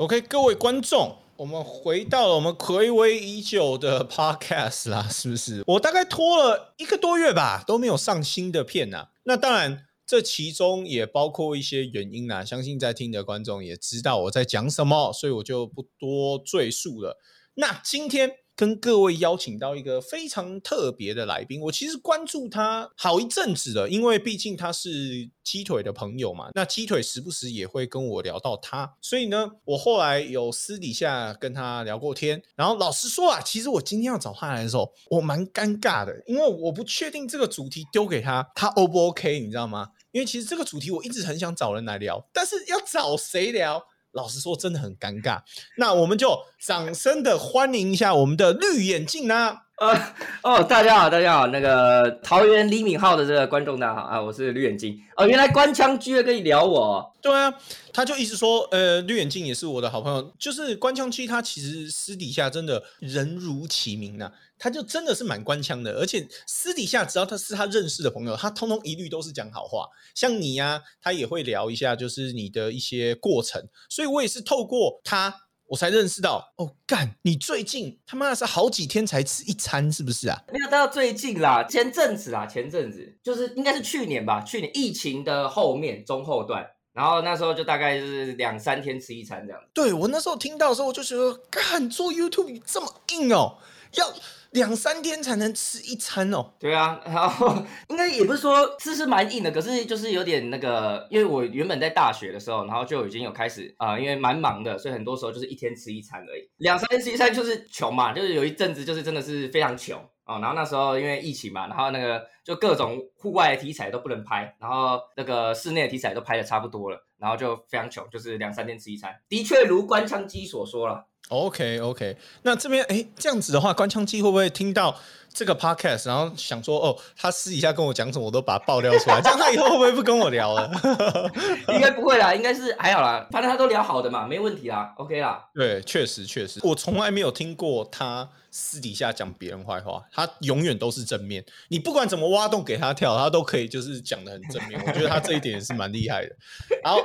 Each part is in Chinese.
OK，各位观众，我们回到了我们暌违已久的 Podcast 啦，是不是？我大概拖了一个多月吧，都没有上新的片呐。那当然，这其中也包括一些原因啦。相信在听的观众也知道我在讲什么，所以我就不多赘述了。那今天。跟各位邀请到一个非常特别的来宾，我其实关注他好一阵子了，因为毕竟他是鸡腿的朋友嘛。那鸡腿时不时也会跟我聊到他，所以呢，我后来有私底下跟他聊过天。然后老实说啊，其实我今天要找他来的时候，我蛮尴尬的，因为我不确定这个主题丢给他，他 O 不 OK？你知道吗？因为其实这个主题我一直很想找人来聊，但是要找谁聊？老实说，真的很尴尬。那我们就掌声的欢迎一下我们的绿眼镜啦！呃，哦，大家好，大家好，那个桃园李敏浩的这个观众大家好啊，我是绿眼镜。哦，原来官腔居然跟你聊我？对啊，他就一直说，呃，绿眼镜也是我的好朋友。就是官腔居，他其实私底下真的人如其名呐。他就真的是蛮官腔的，而且私底下只要他是他认识的朋友，他通通一律都是讲好话。像你呀，他也会聊一下，就是你的一些过程。所以我也是透过他，我才认识到，哦，干，你最近他妈的是好几天才吃一餐，是不是啊？没有到最近啦，前阵子啦，前阵子就是应该是去年吧，去年疫情的后面中后段，然后那时候就大概是两三天吃一餐这样。对我那时候听到的时候，我就觉得，干做 YouTube 这么硬哦，要。两三天才能吃一餐哦。对啊，然后应该也不是说吃是蛮硬的，可是就是有点那个，因为我原本在大学的时候，然后就已经有开始啊，因为蛮忙的，所以很多时候就是一天吃一餐而已。两三天吃一餐就是穷嘛，就是有一阵子就是真的是非常穷哦。然后那时候因为疫情嘛，然后那个就各种户外的题材都不能拍，然后那个室内的题材都拍的差不多了，然后就非常穷，就是两三天吃一餐。的确如官腔机所说了。OK OK，那这边哎，这样子的话，关枪机会不会听到这个 Podcast，然后想说哦，他私底下跟我讲什么，我都把它爆料出来，这样他以后会不会不跟我聊了？应该不会啦，应该是还好啦，反正他都聊好的嘛，没问题啦，OK 啦。对，确实确实，我从来没有听过他私底下讲别人坏话，他永远都是正面。你不管怎么挖洞给他跳，他都可以就是讲的很正面。我觉得他这一点也是蛮厉害的。好，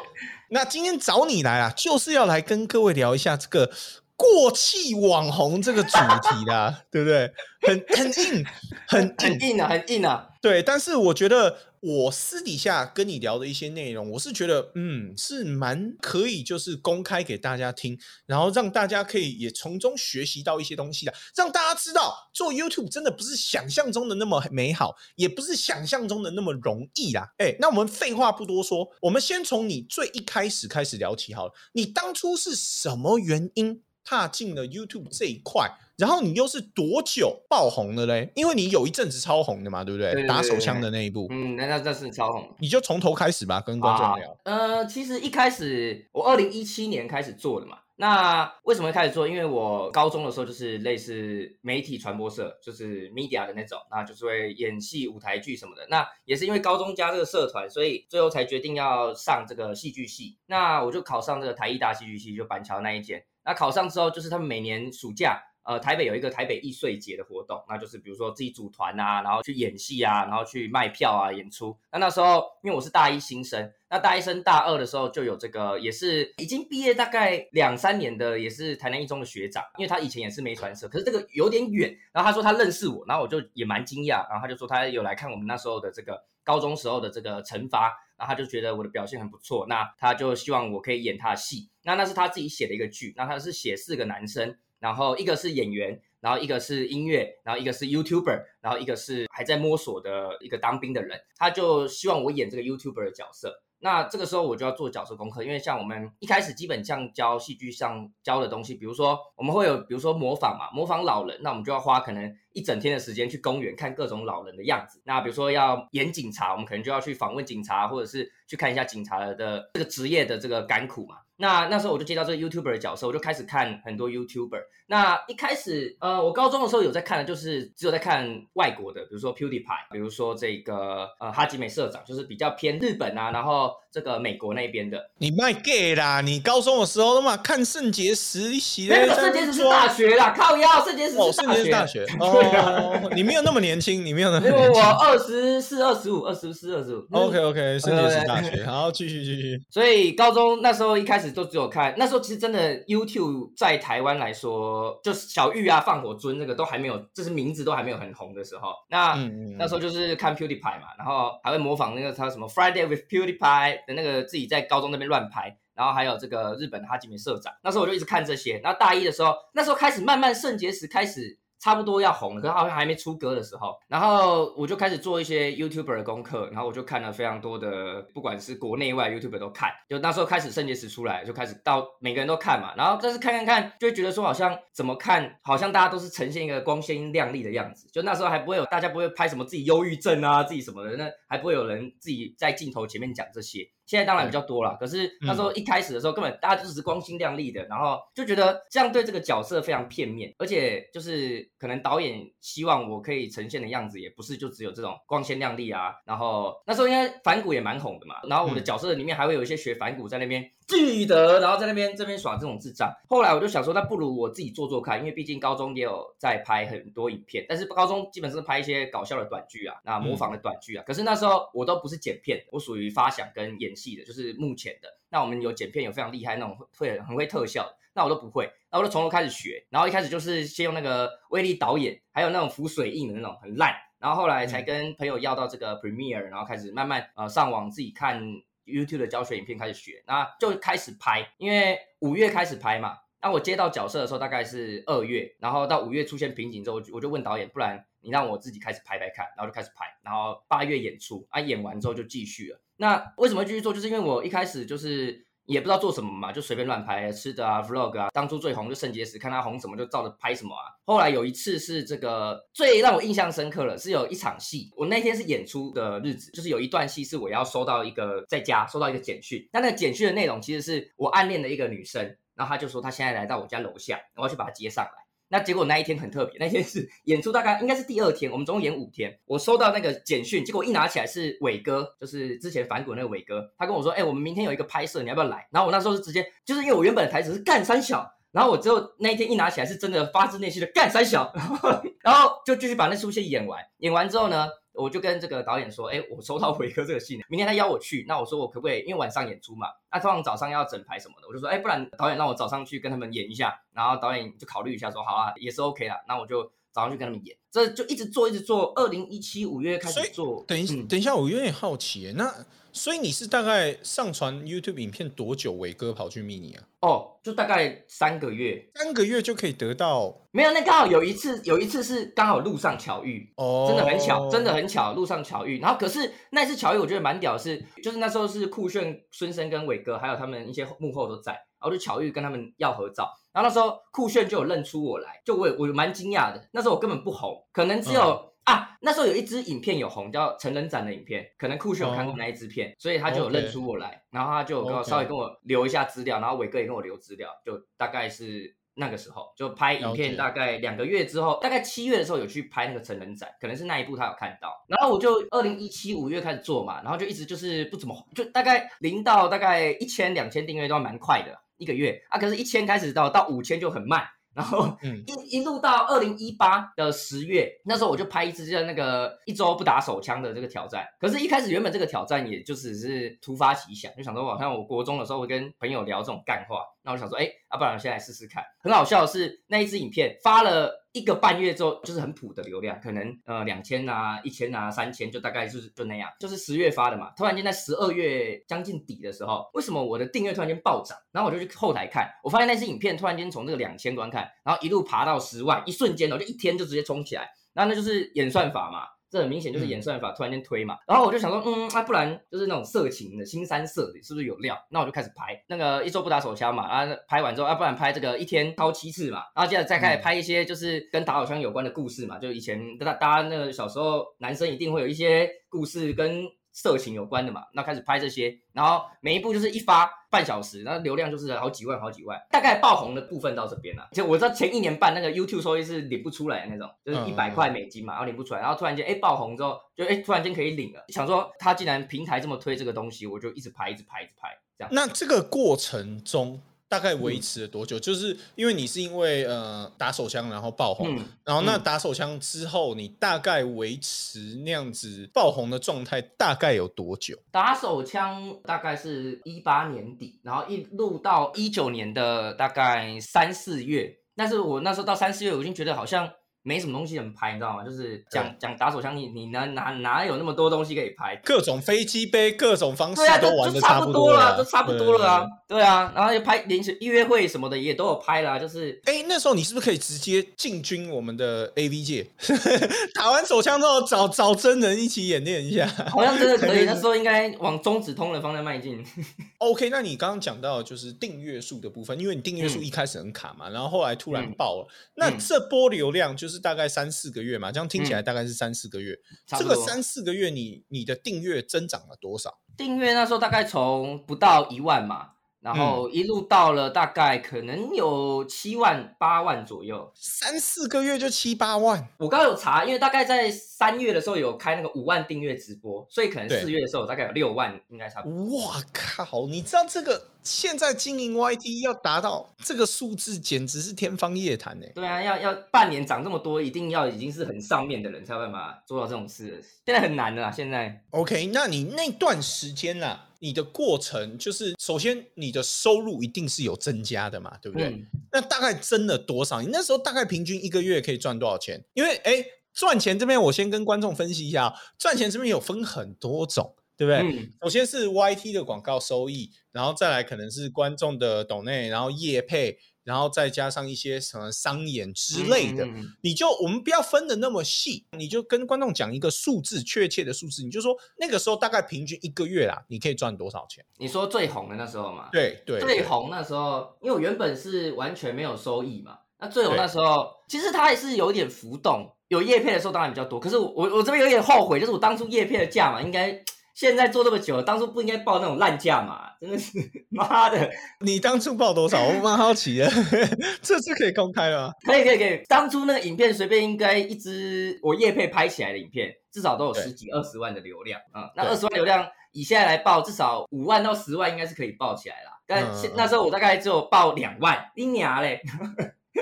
那今天找你来啊，就是要来跟各位聊一下这个。过气网红这个主题啦，对不对？很很硬，很很硬啊，很硬啊。对，但是我觉得我私底下跟你聊的一些内容，我是觉得嗯，是蛮可以，就是公开给大家听，然后让大家可以也从中学习到一些东西的，让大家知道做 YouTube 真的不是想象中的那么美好，也不是想象中的那么容易啦。哎，那我们废话不多说，我们先从你最一开始开始聊起好了。你当初是什么原因？踏进了 YouTube 这一块，然后你又是多久爆红的嘞？因为你有一阵子超红的嘛，对不对？打手枪的那一部，嗯，那那那是超红。你就从头开始吧，跟观众聊。呃，其实一开始我二零一七年开始做的嘛。那为什么会开始做？因为我高中的时候就是类似媒体传播社，就是 media 的那种，那就是会演戏、舞台剧什么的。那也是因为高中加这个社团，所以最后才决定要上这个戏剧系。那我就考上这个台艺大戏剧系，就板桥那一间。那考上之后，就是他们每年暑假，呃，台北有一个台北艺穗节的活动，那就是比如说自己组团啊，然后去演戏啊，然后去卖票啊，演出。那那时候，因为我是大一新生，那大一升大二的时候就有这个，也是已经毕业大概两三年的，也是台南一中的学长，因为他以前也是媒传社，可是这个有点远。然后他说他认识我，然后我就也蛮惊讶，然后他就说他有来看我们那时候的这个高中时候的这个惩罚。然后他就觉得我的表现很不错，那他就希望我可以演他的戏。那那是他自己写的一个剧，那他是写四个男生，然后一个是演员，然后一个是音乐，然后一个是 YouTuber，然后一个是还在摸索的一个当兵的人。他就希望我演这个 YouTuber 的角色。那这个时候我就要做角色功课，因为像我们一开始基本上教戏剧上教的东西，比如说我们会有，比如说模仿嘛，模仿老人，那我们就要花可能一整天的时间去公园看各种老人的样子。那比如说要演警察，我们可能就要去访问警察，或者是去看一下警察的这个职业的这个甘苦嘛。那那时候我就接到这个 YouTuber 的角色，我就开始看很多 YouTuber。那一开始，呃，我高中的时候有在看的，就是只有在看外国的，比如说 PewDiePie，比如说这个呃哈吉美社长，就是比较偏日本啊，然后这个美国那边的。你卖 gay 啦！你高中的时候嘛看圣洁石，没有圣洁石是大学啦，靠腰圣洁石是大学。哦，哦，你没有那么年轻，你没有那么因为年轻我。二十四、二十五、二十四、二十五。OK OK，圣洁石大学，好，继续继续。所以高中那时候一开始都只有看，那时候其实真的 YouTube 在台湾来说，就是小玉啊、放火尊那个都还没有，就是名字都还没有很红的时候。那、嗯嗯嗯那时候就是看 PewDiePie 嘛，然后还会模仿那个他什么 Friday with PewDiePie 的那个自己在高中那边乱拍。然后还有这个日本的哈基米社长，那时候我就一直看这些。然后大一的时候，那时候开始慢慢肾结石开始差不多要红了，可是好像还没出歌的时候，然后我就开始做一些 YouTuber 的功课，然后我就看了非常多的，不管是国内外 YouTuber 都看。就那时候开始肾结石出来，就开始到每个人都看嘛，然后但是看看看，就会觉得说好像怎么看，好像大家都是呈现一个光鲜亮丽的样子。就那时候还不会有大家不会拍什么自己忧郁症啊，自己什么的，那还不会有人自己在镜头前面讲这些。现在当然比较多了，可是那时候一开始的时候，根本大家就是光鲜亮丽的，然后就觉得这样对这个角色非常片面，而且就是可能导演希望我可以呈现的样子，也不是就只有这种光鲜亮丽啊。然后那时候应该反骨也蛮红的嘛，然后我的角色里面还会有一些学反骨在那边记得，然后在那边这边耍这种智障。后来我就想说，那不如我自己做做看，因为毕竟高中也有在拍很多影片，但是高中基本上是拍一些搞笑的短剧啊，那模仿的短剧啊。可是那时候我都不是剪片，我属于发想跟演戏的，就是目前的。那我们有剪片有非常厉害那种会很会特效的，那我都不会，那我就从头开始学。然后一开始就是先用那个威力导演，还有那种浮水印的那种很烂，然后后来才跟朋友要到这个 Premiere，然后开始慢慢呃上网自己看 YouTube 的教学影片开始学，那就开始拍，因为五月开始拍嘛。那我接到角色的时候大概是二月，然后到五月出现瓶颈之后，我就问导演，不然你让我自己开始拍拍看，然后就开始拍，然后八月演出啊，演完之后就继续了。那为什么继续做？就是因为我一开始就是也不知道做什么嘛，就随便乱拍吃的啊，vlog 啊。当初最红就肾结石，看他红什么就照着拍什么啊。后来有一次是这个最让我印象深刻了，是有一场戏，我那天是演出的日子，就是有一段戏是我要收到一个在家收到一个简讯，那那个简讯的内容其实是我暗恋的一个女生，然后她就说她现在来到我家楼下，我要去把她接上来。那结果那一天很特别，那天是 演出大概应该是第二天，我们总共演五天。我收到那个简讯，结果一拿起来是伟哥，就是之前反骨那个伟哥，他跟我说：“哎、我们明天有一个拍摄，你要不要来？”然后我那时候是直接，就是因为我原本的台词是干三小，然后我之后那一天一拿起来是真的发自内心的干三小，然后然后就继续把那出戏演完。演完之后呢，我就跟这个导演说：“哎，我收到伟哥这个信，明天他邀我去，那我说我可不可以？因为晚上演出嘛，那通常早上要整排什么的，我就说：哎，不然导演让我早上去跟他们演一下。然后导演就考虑一下说：好啊，也是 OK 啦。那我就早上去跟他们演，这就一直做，一直做。二零一七五月开始做，等一嗯等一下，我有点好奇，那所以你是大概上传 YouTube 影片多久？伟哥跑去密你啊？哦，就大概三个月。三个月就可以得到没有，那刚好有一次，有一次是刚好路上巧遇，哦，真的很巧，真的很巧，路上巧遇。然后可是那次巧遇，我觉得蛮屌的是，就是那时候是酷炫、孙生跟伟哥，还有他们一些幕后都在，然后就巧遇跟他们要合照。然后那时候酷炫就有认出我来，就我也我蛮惊讶的。那时候我根本不红，可能只有、啊，那时候有一支影片有红，叫成人展的影片，可能酷炫有看过哦那一支片，所以他就有认出我来，然后他就有跟我稍微跟我留一下资料，然后伟哥也跟我留资料，就大概是。那个时候就拍影片，大概两个月之后，大概七月的时候有去拍那个成人展，可能是那一部他有看到。然后我就二零一七五月开始做嘛，然后就一直就是不怎么红，就大概零到大概一千两千订阅都蛮快的一个月啊，可是一千开始到到五千就很慢，然后嗯一一路到二零一八的十月，那时候我就拍一支叫那个一周不打手枪的这个挑战。可是，一开始原本这个挑战也就只是突发奇想，就想说，好像我国中的时候会跟朋友聊这种干话，那我想说，哎，要、不然我现在来试试看。很好笑的是，那一支影片发了一个半月之后，就是很普的流量，可能呃两千啊、一千啊、三千，就大概就是就那样。就是十月发的嘛，突然间在十二月将近底的时候，为什么我的订阅突然间暴涨？然后我就去后台看，我发现那支影片突然间从这个两千观看，然后一路爬到十万，一瞬间哦，就一天就直接冲起来。那那就是演算法嘛，这很明显就是演算法突然间推嘛。然后我就想说，嗯，那、不然就是那种色情的新三色的，是不是有料？那我就开始拍那个一周不打手枪嘛，啊，拍完之后，啊，不然拍这个一天掏七次嘛，然后接着再开始拍一些就是跟打手枪有关的故事嘛，就以前大大家那个小时候男生一定会有一些故事跟色情有关的嘛，那开始拍这些，然后每一部就是一发半小时，然后流量就是好几万好几万，大概爆红的部分到这边了。就我知道前一年半那个 YouTube 收益是领不出来的那种，就是嗯一百块美金嘛，然后领不出来，然后突然间哎爆红之后，就哎突然间可以领了，想说他既然平台这么推这个东西，我就一直拍一直拍一直拍这样。那这个过程中，大概维持了多久？就是因为你是因为呃打手枪然后爆红，嗯然后那嗯打手枪之后，你大概维持那样子爆红的状态大概有多久？打手枪大概是一八年底，然后一路到一九年的大概三四月，但是我那时候到三四月，我已经觉得好像没什么东西能拍，你知道吗？就是讲讲打手枪，你你哪哪哪有那么多东西可以拍？各种飞机杯，各种方式都玩的差不多了，了，都差不多了啊，对啊，然后就拍临时约会什么的也都有拍啦，就是哎、那时候你是不是可以直接进军我们的 A V 界？打完手枪之后找找真人一起演练一下。好像真的可以，那时候应该往中指通的方向迈进。OK，那你刚刚讲到就是订阅数的部分，因为你订阅数嗯一开始很卡嘛，然后后来突然嗯爆了，那嗯这波流量就是大概三四个月嘛，这样听起来大概是三四个月。这个三四个月你，你的订阅增长了多少？订阅那时候大概从不到一万嘛，然嗯后一路到了大概可能有七万八万左右。三四个月就七八万，我刚刚有查，因为大概在三月的时候有开那个五万订阅直播，所以可能对四月的时候大概有六万，应该差不多。哇靠！你知道这个现在经营 YT 要达到这个数字，简直是天方夜谭哎。对啊，要要半年涨这么多，一定要已经是很上面的人才有办法做到这种事。现在很难的啦，现在 OK，那你那段时间啦，你的过程就是，首先你的收入一定是有增加的嘛，对不对？嗯那大概增了多少？你那时候大概平均一个月可以赚多少钱？因为哎，赚钱这边我先跟观众分析一下哦，赚钱这边有分很多种，对不对？嗯首先是 YT 的广告收益，然后再来可能是观众的抖内，然后业配，然后再加上一些什么商演之类的。你就我们不要分的那么细，你就跟观众讲一个数字，确切的数字，你就说那个时候大概平均一个月啦，你可以赚多少钱？你说最红的那时候嘛？对对最红那时候，因为我原本是完全没有收益嘛，那最红那时候其实它还是有一点浮动，有业配的时候当然比较多，可是我我我这边有点后悔，就是我当初业配的价嘛，应该现在做这么久了，当初不应该报那种烂价嘛，真的是 妈的，你当初报多少？我蛮好奇的，这次可以公开了吗？可以可以可以，当初那个影片随便应该一支我叶配拍起来的影片，至少都有十几二十万的流量啊、嗯那二十万流量以现在来报，至少五万到十万应该是可以报起来啦。但现那时候我大概只有报两万，你娘嘞！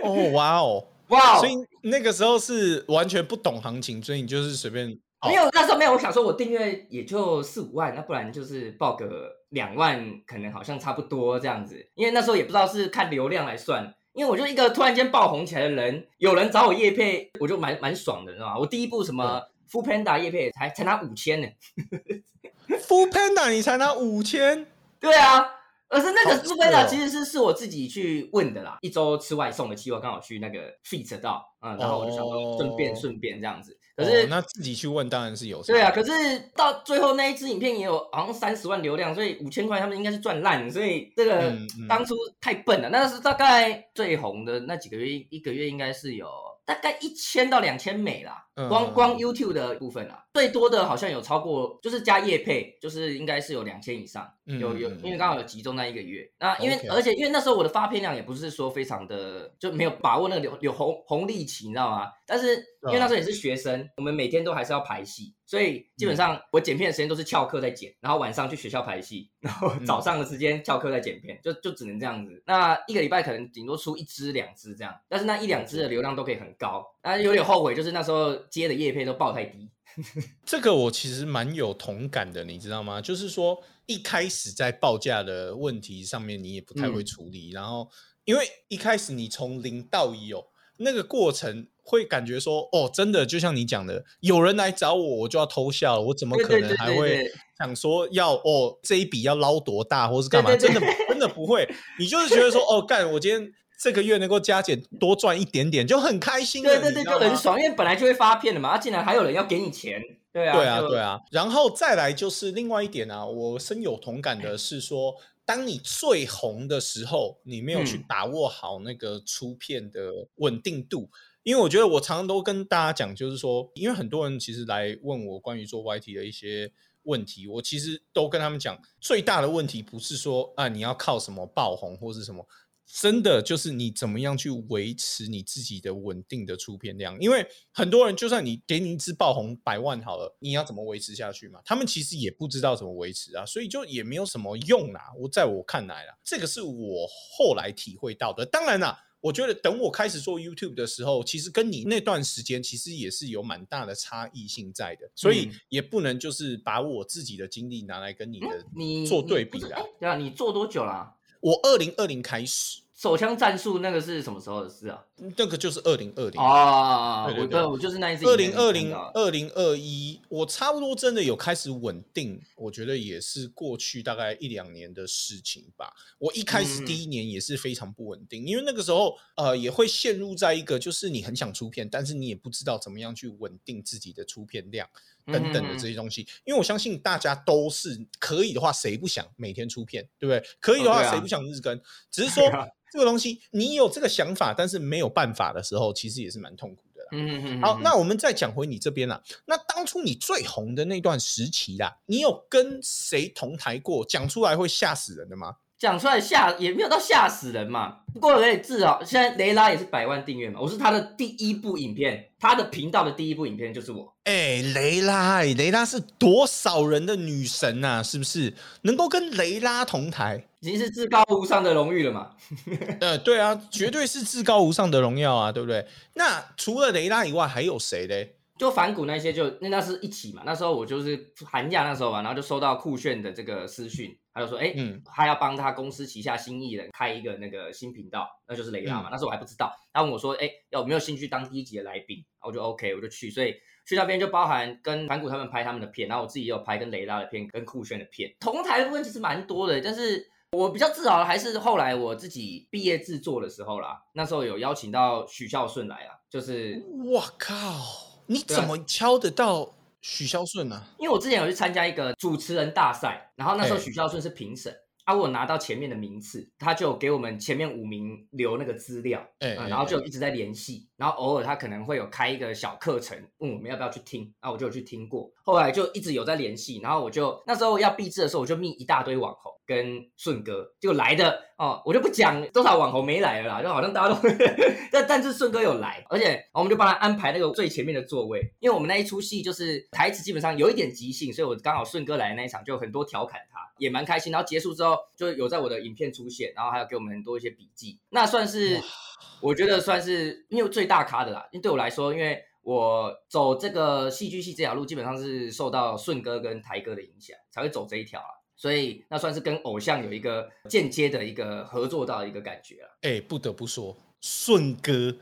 哦，哇哦！哇哦，所以那个时候是完全不懂行情，所以你就是随便报没有，那时候没有。我想说，我订阅也就四五万，那不然就是报个两万，可能好像差不多这样子。因为那时候也不知道是看流量来算，因为我就一个突然间爆红起来的人，有人找我叶配，我就蛮蛮爽的，你知道吗？我第一部什么 Full Panda 叶配才才拿五千呢。Full Panda 你才拿五千，对啊，而是那个好 Full Panda 哦其实是是我自己去问的啦。一周吃外送的计划刚好去那个 feat 到，嗯，然后我就想说顺便哦顺便这样子。可是哦那自己去问当然是有对啊，可是到最后那一支影片也有好像三十万流量，所以五千块他们应该是赚烂，所以这个当初太笨了。那是大概最红的那几个月，一一个月应该是有大概一千到两千美啦，嗯光光 YouTube 的部分啦，最多的好像有超过，就是加业配，就是应该是有两千以上，嗯有有嗯，因为刚好有集中那一个月。那因为而且因为那时候我的发片量也不是说非常的就没有把握那个有有红红利期，你知道吗？但是因为那时候也是学生，我们每天都还是要排戏，所以基本上我剪片的时间都是翘课在剪，然后晚上去学校排戏，然后早上的时间翘课在剪片，就就只能这样子。那一个礼拜可能顶多出一支两支这样，但是那一两支的流量都可以很高。那有点后悔，就是那时候接的叶片都报太低。这个我其实蛮有同感的，你知道吗？就是说一开始在报价的问题上面，你也不太会嗯处理，然后因为一开始你从零到有那个过程，会感觉说，哦，真的就像你讲的，有人来找我，我就要偷笑了，我怎么可能还会想说要哦这一笔要捞多大，或是干嘛？对对对真的真的不会，你就是觉得说，哦，干，我今天。这个月能够加减多赚一点点，就很开心了。对对对，就很爽，因为本来就会发片的嘛，啊，竟然还有人要给你钱，对啊，对啊，就对啊。然后再来就是另外一点啊，我深有同感的是说，当你最红的时候，你没有去嗯把握好那个出片的稳定度。因为我觉得我常常都跟大家讲，就是说，因为很多人其实来问我关于做 YT 的一些问题，我其实都跟他们讲，最大的问题不是说啊你要靠什么爆红或是什么，真的就是你怎么样去维持你自己的稳定的出片量？因为很多人就算你给你一支爆红百万好了，你要怎么维持下去嘛？他们其实也不知道怎么维持啊，所以就也没有什么用啦。我在我看来啦，这个是我后来体会到的。当然啦。我觉得等我开始做 YouTube 的时候，其实跟你那段时间其实也是有蛮大的差异性在的，所以也不能就是把我自己的经历拿来跟你的你做对比啦。对啊，你做多久啦？我二零二零开始。手枪战术那个是什么时候的事啊？那个就是二零二零啊，我对我就是那一次。二零二零二零二一，我差不多真的有开始稳定，我觉得也是过去大概一两年的事情吧。我一开始第一年也是非常不稳定，因为那个时候呃也会陷入在一个就是你很想出片，但是你也不知道怎么样去稳定自己的出片量等等的这些东西。因为我相信大家都是可以的话，谁不想每天出片，对不对？可以的话，谁不想日更？只是说。这个东西，你有这个想法，但是没有办法的时候，其实也是蛮痛苦的啦。嗯嗯嗯。好，那我们再讲回你这边啦。那当初你最红的那段时期啦，你有跟谁同台过？讲出来会吓死人的吗？讲出来吓也没有到吓死人嘛。不过可以至少现在雷拉也是百万订阅嘛。我是他的第一部影片，他的频道的第一部影片就是我。哎，雷拉，雷拉是多少人的女神呐？是不是能够跟雷拉同台，已经是至高无上的荣誉了嘛？呃，对啊，绝对是至高无上的荣耀啊，对不对？那除了雷拉以外，还有谁嘞？就反骨那些，就那那是一起嘛。那时候我就是寒假那时候吧，然后就收到酷炫的这个私讯，他就说，哎，他要帮他公司旗下新艺人开一个那个新频道，那就是雷拉嘛。那时候我还不知道，他问我说，哎，有没有兴趣当第一集的来宾？我就 OK，我就去。所以去那边就包含跟反骨他们拍他们的片，然后我自己也有拍跟雷拉的片，跟酷炫的片。同台的部分其实蛮多的，但是我比较自豪的还是后来我自己毕业制作的时候啦。那时候有邀请到许孝顺来啊，就是我靠。你怎么敲得到许孝顺呢？因为我之前有去参加一个主持人大赛，然后那时候许孝顺是评审，啊，我拿到前面的名次，他就给我们前面五名留那个资料，哎，然后就一直在联系，然后偶尔他可能会有开一个小课程，问我们要不要去听，啊，我就有去听过，后来就一直有在联系，然后我就那时候要毕制的时候，我就密一大堆网红跟顺哥，就来的。哦，我就不讲多少网红没来了啦，就好像大家都，但但是顺哥有来，而且我们就帮他安排那个最前面的座位，因为我们那一出戏就是台词基本上有一点即兴，所以我刚好顺哥来的那一场就很多调侃他，也蛮开心。然后结束之后就有在我的影片出现，然后还有给我们很多一些笔记，那算是我觉得算是因为最大咖的啦。因为对我来说，因为我走这个戏剧系这条路，基本上是受到顺哥跟台哥的影响，才会走这一条啊。所以那算是跟偶像有一个间接的一个合作到一个感觉了。哎，不得不说，顺哥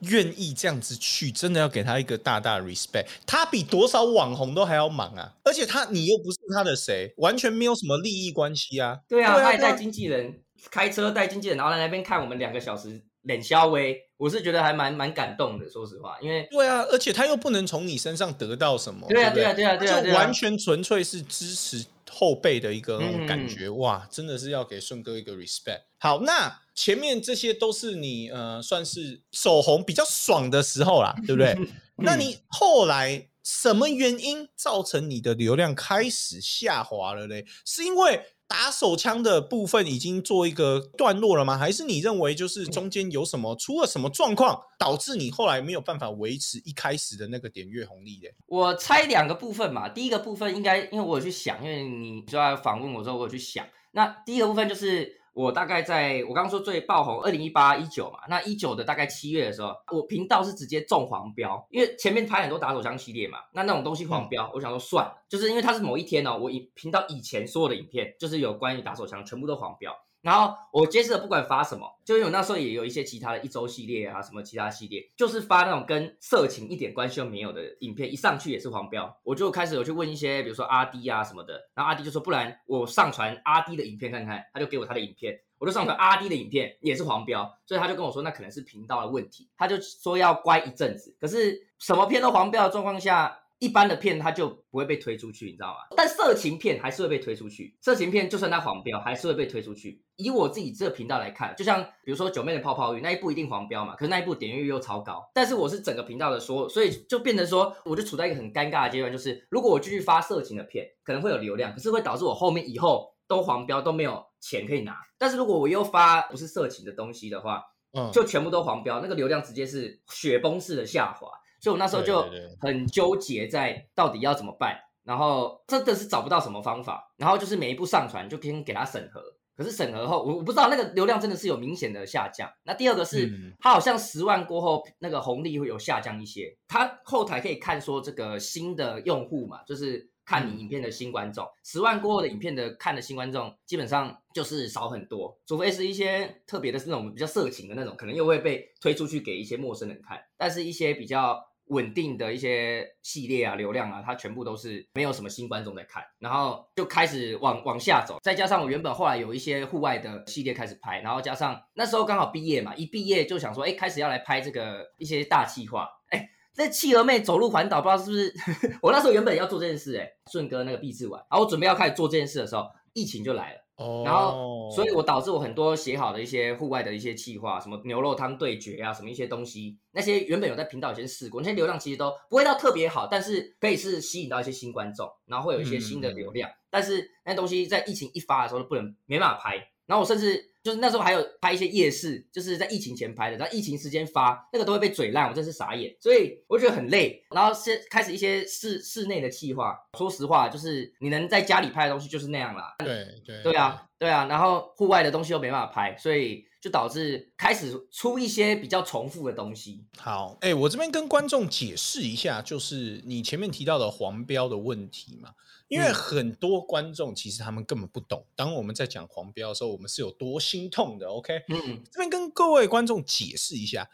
愿意这样子去，真的要给他一个大大 respect。他比多少网红都还要忙啊！而且他你又不是他的谁，完全没有什么利益关系啊。对啊，他还带经纪人开车带经纪人，然后来那边看我们两个小时冷笑微，我是觉得还蛮蛮感动的。说实话，因为对啊，而且他又不能从你身上得到什么。对啊，对啊，对啊，对啊，就完全纯粹是支持。后辈的一个那种感觉，哇，真的是要给顺哥一个 respect。好，那前面这些都是你呃，算是手红比较爽的时候啦，对不对？那你后来什么原因造成你的流量开始下滑了嘞？是因为？打手枪的部分已经做一个段落了吗？还是你认为就是中间有什么出了什么状况，导致你后来没有办法维持一开始的那个点阅红利的？我猜两个部分嘛，第一个部分应该因为我有去想，因为你就要访问我之后，我有去想，那第一个部分就是。我大概在我刚刚说最爆红，二零一八一九嘛，那一九的大概七月的时候，我频道是直接中黄标，因为前面拍很多打手枪系列嘛，那那种东西黄标，我想说算了，就是因为它是某一天呢，我以频道以前所有的影片，就是有关于打手枪，全部都黄标。然后我接着不管发什么，就因为那时候也有一些其他的一周系列啊，什么其他系列，就是发那种跟色情一点关系都没有的影片，一上去也是黄标。我就开始有去问一些，比如说阿迪啊什么的，然后阿迪就说，不然我上传阿迪的影片看看，他就给我他的影片，我就上传阿迪的影片也是黄标，所以他就跟我说，那可能是频道的问题，他就说要乖一阵子。可是什么片都黄标的状况下。一般的片它就不会被推出去，你知道吗？但色情片还是会被推出去。色情片就算它黄标，还是会被推出去。以我自己这个频道来看，就像比如说九妹的泡泡浴那一部一定黄标嘛，可是那一部点阅率又超高。但是我是整个频道的说，所以就变成说，我就处在一个很尴尬的阶段，就是如果我继续发色情的片，可能会有流量，可是会导致我后面以后都黄标，都没有钱可以拿。但是如果我又发不是色情的东西的话，嗯，就全部都黄标，那个流量直接是雪崩式的下滑。所以我那时候就很纠结在到底要怎么办，然后真的是找不到什么方法，然后就是每一步上传就先给他审核。可是审核后，我我不知道那个流量真的是有明显的下降。那第二个是，嗯它好像十万过后那个红利会有下降一些。它后台可以看说这个新的用户嘛，就是看你影片的新观众，十万过后的影片的看的新观众基本上就是少很多，除非是一些特别的是那种比较色情的那种，可能又会被推出去给一些陌生人看。但是一些比较稳定的一些系列啊、流量啊，它全部都是没有什么新观众在看，然后就开始往往下走。再加上我原本后来有一些户外的系列开始拍，然后加上那时候刚好毕业嘛，一毕业就想说，哎，开始要来拍这个一些大企划，哎。那企鹅妹走路环岛，不知道是不是 我那时候原本要做这件事、哎，顺哥那个毕制完，然后我准备要开始做这件事的时候，疫情就来了。哦，然后，所以我导致我很多写好的一些户外的一些企划，什么牛肉汤对决啊，什么一些东西，那些原本有在频道有先试过，那些流量其实都不会到特别好，但是可以是吸引到一些新观众，然后会有一些新的流量。但是那东西在疫情一发的时候都不能没办法拍，然后我甚至就是那时候还有拍一些夜市，就是在疫情前拍的，然后疫情时间发那个都会被嘴烂，我真是傻眼，所以我觉得很累。然后是开始一些室室内的企划，说实话，就是你能在家里拍的东西就是那样啦，对对对啊，对啊，然后户外的东西又没办法拍，所以就导致开始出一些比较重复的东西。好，哎、我这边跟观众解释一下，就是你前面提到的黄标的问题嘛，因为嗯很多观众其实他们根本不懂，当我们在讲黄标的时候，我们是有多心痛的。OK，嗯这边跟各位观众解释一下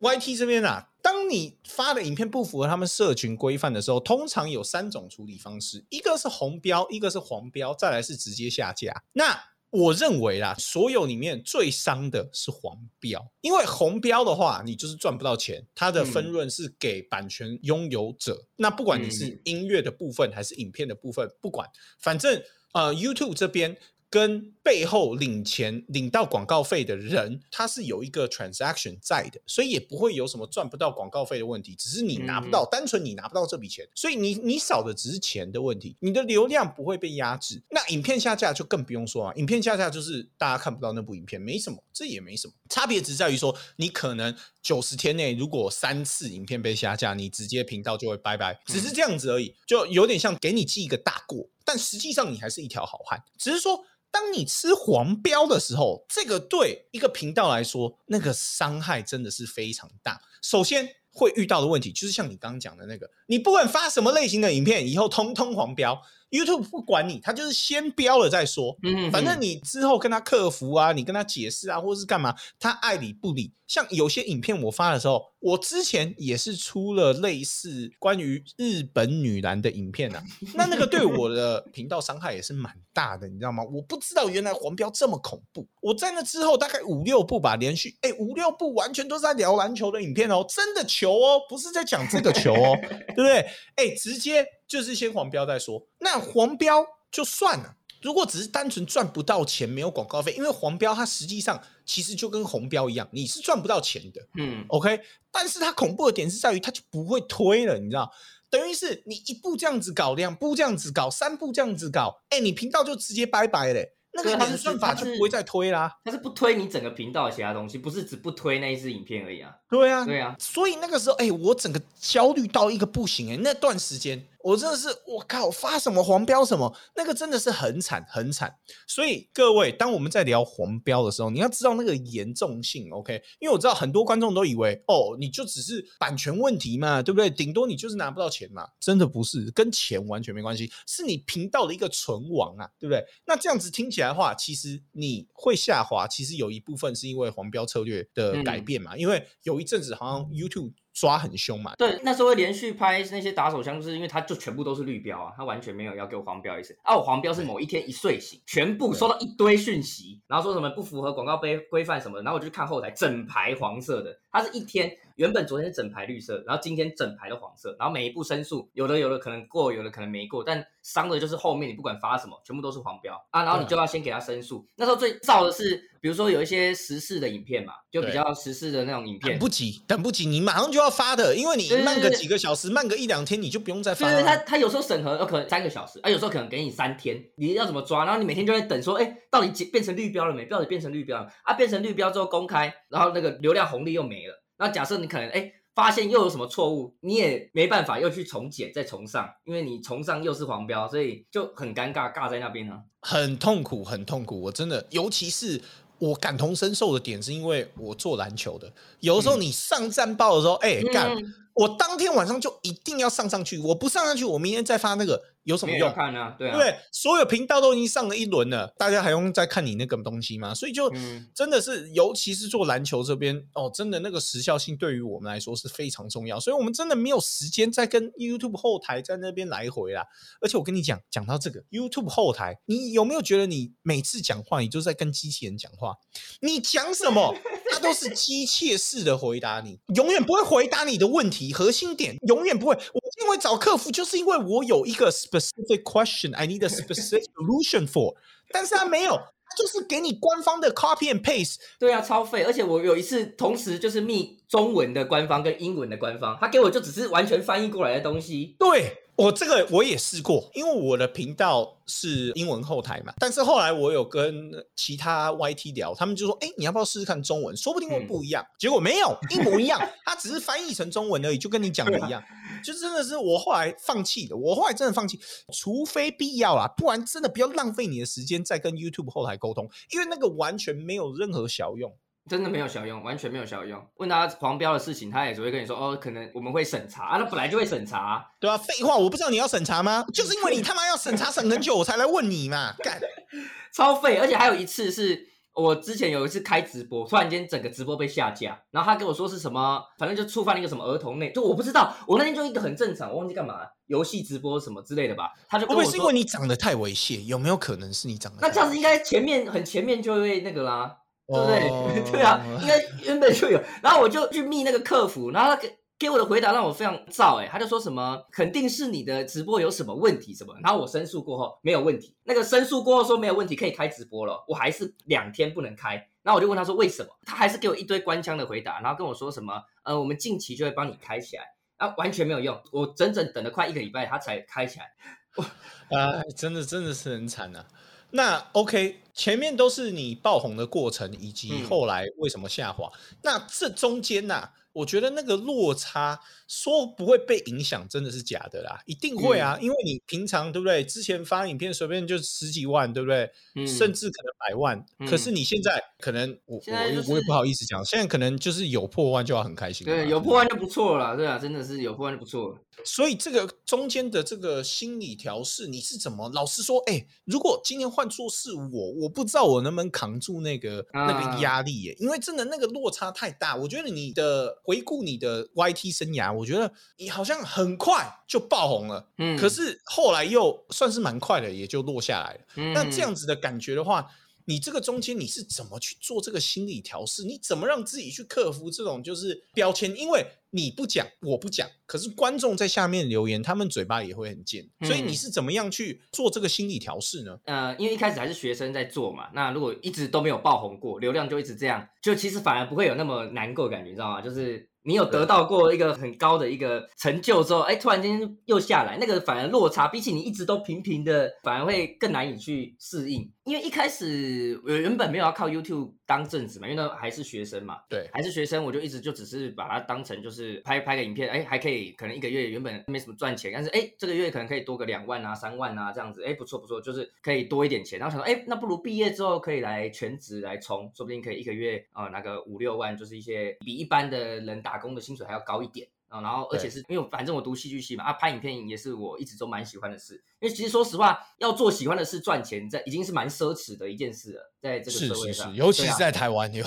，YT 这边啊，当你发的影片不符合他们社群规范的时候，通常有三种处理方式，一个是红标，一个是黄标，再来是直接下架。那我认为啦，所有里面最伤的是黄标，因为红标的话，你就是赚不到钱，它的分润是给版权拥有者。那不管你是嗯。音乐的部分还是影片的部分，不管，反正呃，YouTube 这边跟背后领钱、领到广告费的人，他是有一个 transaction 在的，所以也不会有什么赚不到广告费的问题，只是你拿不到，单纯你拿不到这笔钱，所以你你少的只是钱的问题，你的流量不会被压制。那影片下架就更不用说啊，影片下架就是大家看不到那部影片，没什么，这也没什么，差别只在于说你可能九十天内如果三次影片被下架，你直接频道就会拜拜，只是这样子而已，就有点像给你记一个大过，但实际上你还是一条好汉，只是说。当你吃黄标的时候，这个对一个频道来说，那个伤害真的是非常大。首先会遇到的问题，就是像你刚刚讲的那个，你不管发什么类型的影片，以后通通黄标，YouTube 不管你，他就是先标了再说。嗯反正你之后跟他客服啊，你跟他解释啊，或者是干嘛，他爱理不理。像有些影片我发的时候，我之前也是出了类似关于日本女篮的影片啊，那那个对我的频道伤害也是蛮大的，你知道吗？我不知道原来黄标这么恐怖。我在那之后大概五六部吧，连续哎五六部完全都是在聊篮球的影片哦，真的球哦，不是在讲这个球哦，对不对？哎，直接就是先黄标再说。那黄标就算了。如果只是单纯赚不到钱，没有广告费，因为黄标它实际上其实就跟红标一样，你是赚不到钱的。嗯 OK，但是它恐怖的点是在于它就不会推了，你知道？等于是你一步这样子搞，两步这样子搞，三步这样子搞，哎，你频道就直接拜拜嘞，那个算法就不会再推啦。它是不推你整个频道的其他东西，不是只不推那一支影片而已啊。对啊，对啊，所以那个时候，哎、我整个焦虑到一个不行、哎，那段时间我真的是，我靠，发什么黄标什么，那个真的是很惨很惨。所以各位，当我们在聊黄标的时候，你要知道那个严重性，OK？因为我知道很多观众都以为，哦，你就只是版权问题嘛，对不对？顶多你就是拿不到钱嘛，真的不是，跟钱完全没关系，是你频道的一个存亡啊，对不对？那这样子听起来的话，其实你会下滑，其实有一部分是因为黄标策略的改变嘛，因为有一阵子好像 YouTube 抓很凶嘛，对，那时候会连续拍那些打手枪，就是因为他就全部都是绿标啊，他完全没有要给我黄标意思。啊，我黄标是某一天一睡醒，全部收到一堆讯息，然后说什么不符合广告规规范什么的，然后我就看后台整排黄色的，它是一天，原本昨天是整排绿色，然后今天整排的黄色，然后每一步申诉，有的有的可能过，有的可能没过，但伤的就是后面你不管发什么，全部都是黄标啊，然后你就要先给他申诉。那时候最燥的是，比如说有一些时事的影片嘛，就比较时事的那种影片，等不及，等不及，你马上就要发的，因为你慢个几个小时，慢个一两天，你就不用再发了。对对，他他有时候审核有可能三个小时，啊，有时候可能给你三天，你要怎么抓？然后你每天就在等，说，哎，到底变成绿标了没？到底变成绿标了啊？变成绿标之后公开，然后那个流量红利又没了。那假设你可能哎发现又有什么错误，你也没办法又去重检再重上，因为你重上又是黄标，所以就很尴尬，尬在那边啊，很痛苦，很痛苦。我真的，尤其是我感同身受的点，是因为我做篮球的，有的时候你上战报的时候，哎干。我当天晚上就一定要上上去，我不上上去，我明天再发那个有什么用？看啊，对对，所有频道都已经上了一轮了，大家还用再看你那个东西吗？所以就真的是，尤其是做篮球这边哦，真的那个时效性对于我们来说是非常重要，所以我们真的没有时间再跟 YouTube 后台在那边来回啦。而且我跟你讲，讲到这个 YouTube 后台，你有没有觉得你每次讲话，你就在跟机器人讲话？你讲什么？它都是机械式的回答你，永远不会回答你的问题核心点，永远不会。我因为找客服，就是因为我有一个 specific question，I need a specific solution for，但是他没有，他就是给你官方的 copy and paste。对啊，超费。而且我有一次同时就是密中文的官方跟英文的官方，他给我就只是完全翻译过来的东西。对。我这个我也试过，因为我的频道是英文后台嘛。但是后来我有跟其他 YT 聊，他们就说：“哎，你要不要试试看中文？说不定会不一样。”结果没有，一模一样，他只是翻译成中文而已，就跟你讲的一样。就真的是我后来放弃的，我后来真的放弃，除非必要啊，不然真的不要浪费你的时间再跟 YouTube 后台沟通，因为那个完全没有任何小用。真的没有小用，完全没有小用。问他黄标的事情，他也只会跟你说：“哦，可能我们会审查啊。”那本来就会审查，对啊，废话，我不知道你要审查吗？就是因为你他妈要审查审很久，我才来问你嘛，干，超废。而且还有一次是我之前有一次开直播，突然间整个直播被下架，然后他跟我说是什么，反正就触犯了一个什么儿童内，就我不知道。我那天就一个很正常，我忘记干嘛，游戏直播什么之类的吧。他就不会是因为你长得太猥亵？有没有可能是你长得？那这样子应该前面很前面就会那个啦。对不对？对啊，应该原本就有。然后我就去密那个客服，然后他给给我的回答让我非常燥哎，他就说什么肯定是你的直播有什么问题什么。然后我申诉过后没有问题，那个申诉过后说没有问题可以开直播了，我还是两天不能开。然后我就问他说为什么，他还是给我一堆官腔的回答，然后跟我说什么呃我们近期就会帮你开起来，啊完全没有用，我整整等了快一个礼拜他才开起来，啊真的真的是很惨啊。那 OK，前面都是你爆红的过程，以及后来为什么下滑？那这中间呐？我觉得那个落差说不会被影响，真的是假的啦，一定会啊，因为你平常对不对？之前发影片随便就十几万，对不对？甚至可能百万。可是你现在可能我我我也不好意思讲，现在可能就是有破万就要很开心。对，有破万就不错了，对啊，真的是有破万就不错了。所以这个中间的这个心理调试，你是怎么？老实说，哎，如果今天换做是我，我不知道我能不能扛住那个那个压力耶，因为真的那个落差太大。我觉得你的。回顾你的 YT 生涯，我觉得你好像很快就爆红了，嗯，可是后来又算是蛮快的，也就落下来了。那这样子的感觉的话。你这个中间你是怎么去做这个心理调试？你怎么让自己去克服这种就是标签？因为你不讲，我不讲，可是观众在下面留言，他们嘴巴也会很贱。所以你是怎么样去做这个心理调试呢？呃，因为一开始还是学生在做嘛，那如果一直都没有爆红过，流量就一直这样，就其实反而不会有那么难过感觉，你知道吗？就是。你有得到过一个很高的一个成就之后，哎，突然间又下来，那个反而落差，比起你一直都平平的，反而会更难以去适应。因为一开始我原本没有要靠 YouTube 当正职嘛，因为那还是学生嘛，对，还是学生，我就一直就只是把它当成就是拍拍个影片，哎，还可以，可能一个月原本没什么赚钱，但是哎，这个月可能可以多个两万啊、三万啊这样子，哎，不错不错，就是可以多一点钱。然后想说，哎，那不如毕业之后可以来全职来冲，说不定可以一个月啊拿个五六万，就是一些比一般的人打。工的薪水还要高一点啊，然后而且是因为反正我读戏剧系嘛，啊，拍影片也是我一直都蛮喜欢的事。因为其实说实话，要做喜欢的事赚钱，在已经是蛮奢侈的一件事了，在这个社会上，尤其是在台湾，你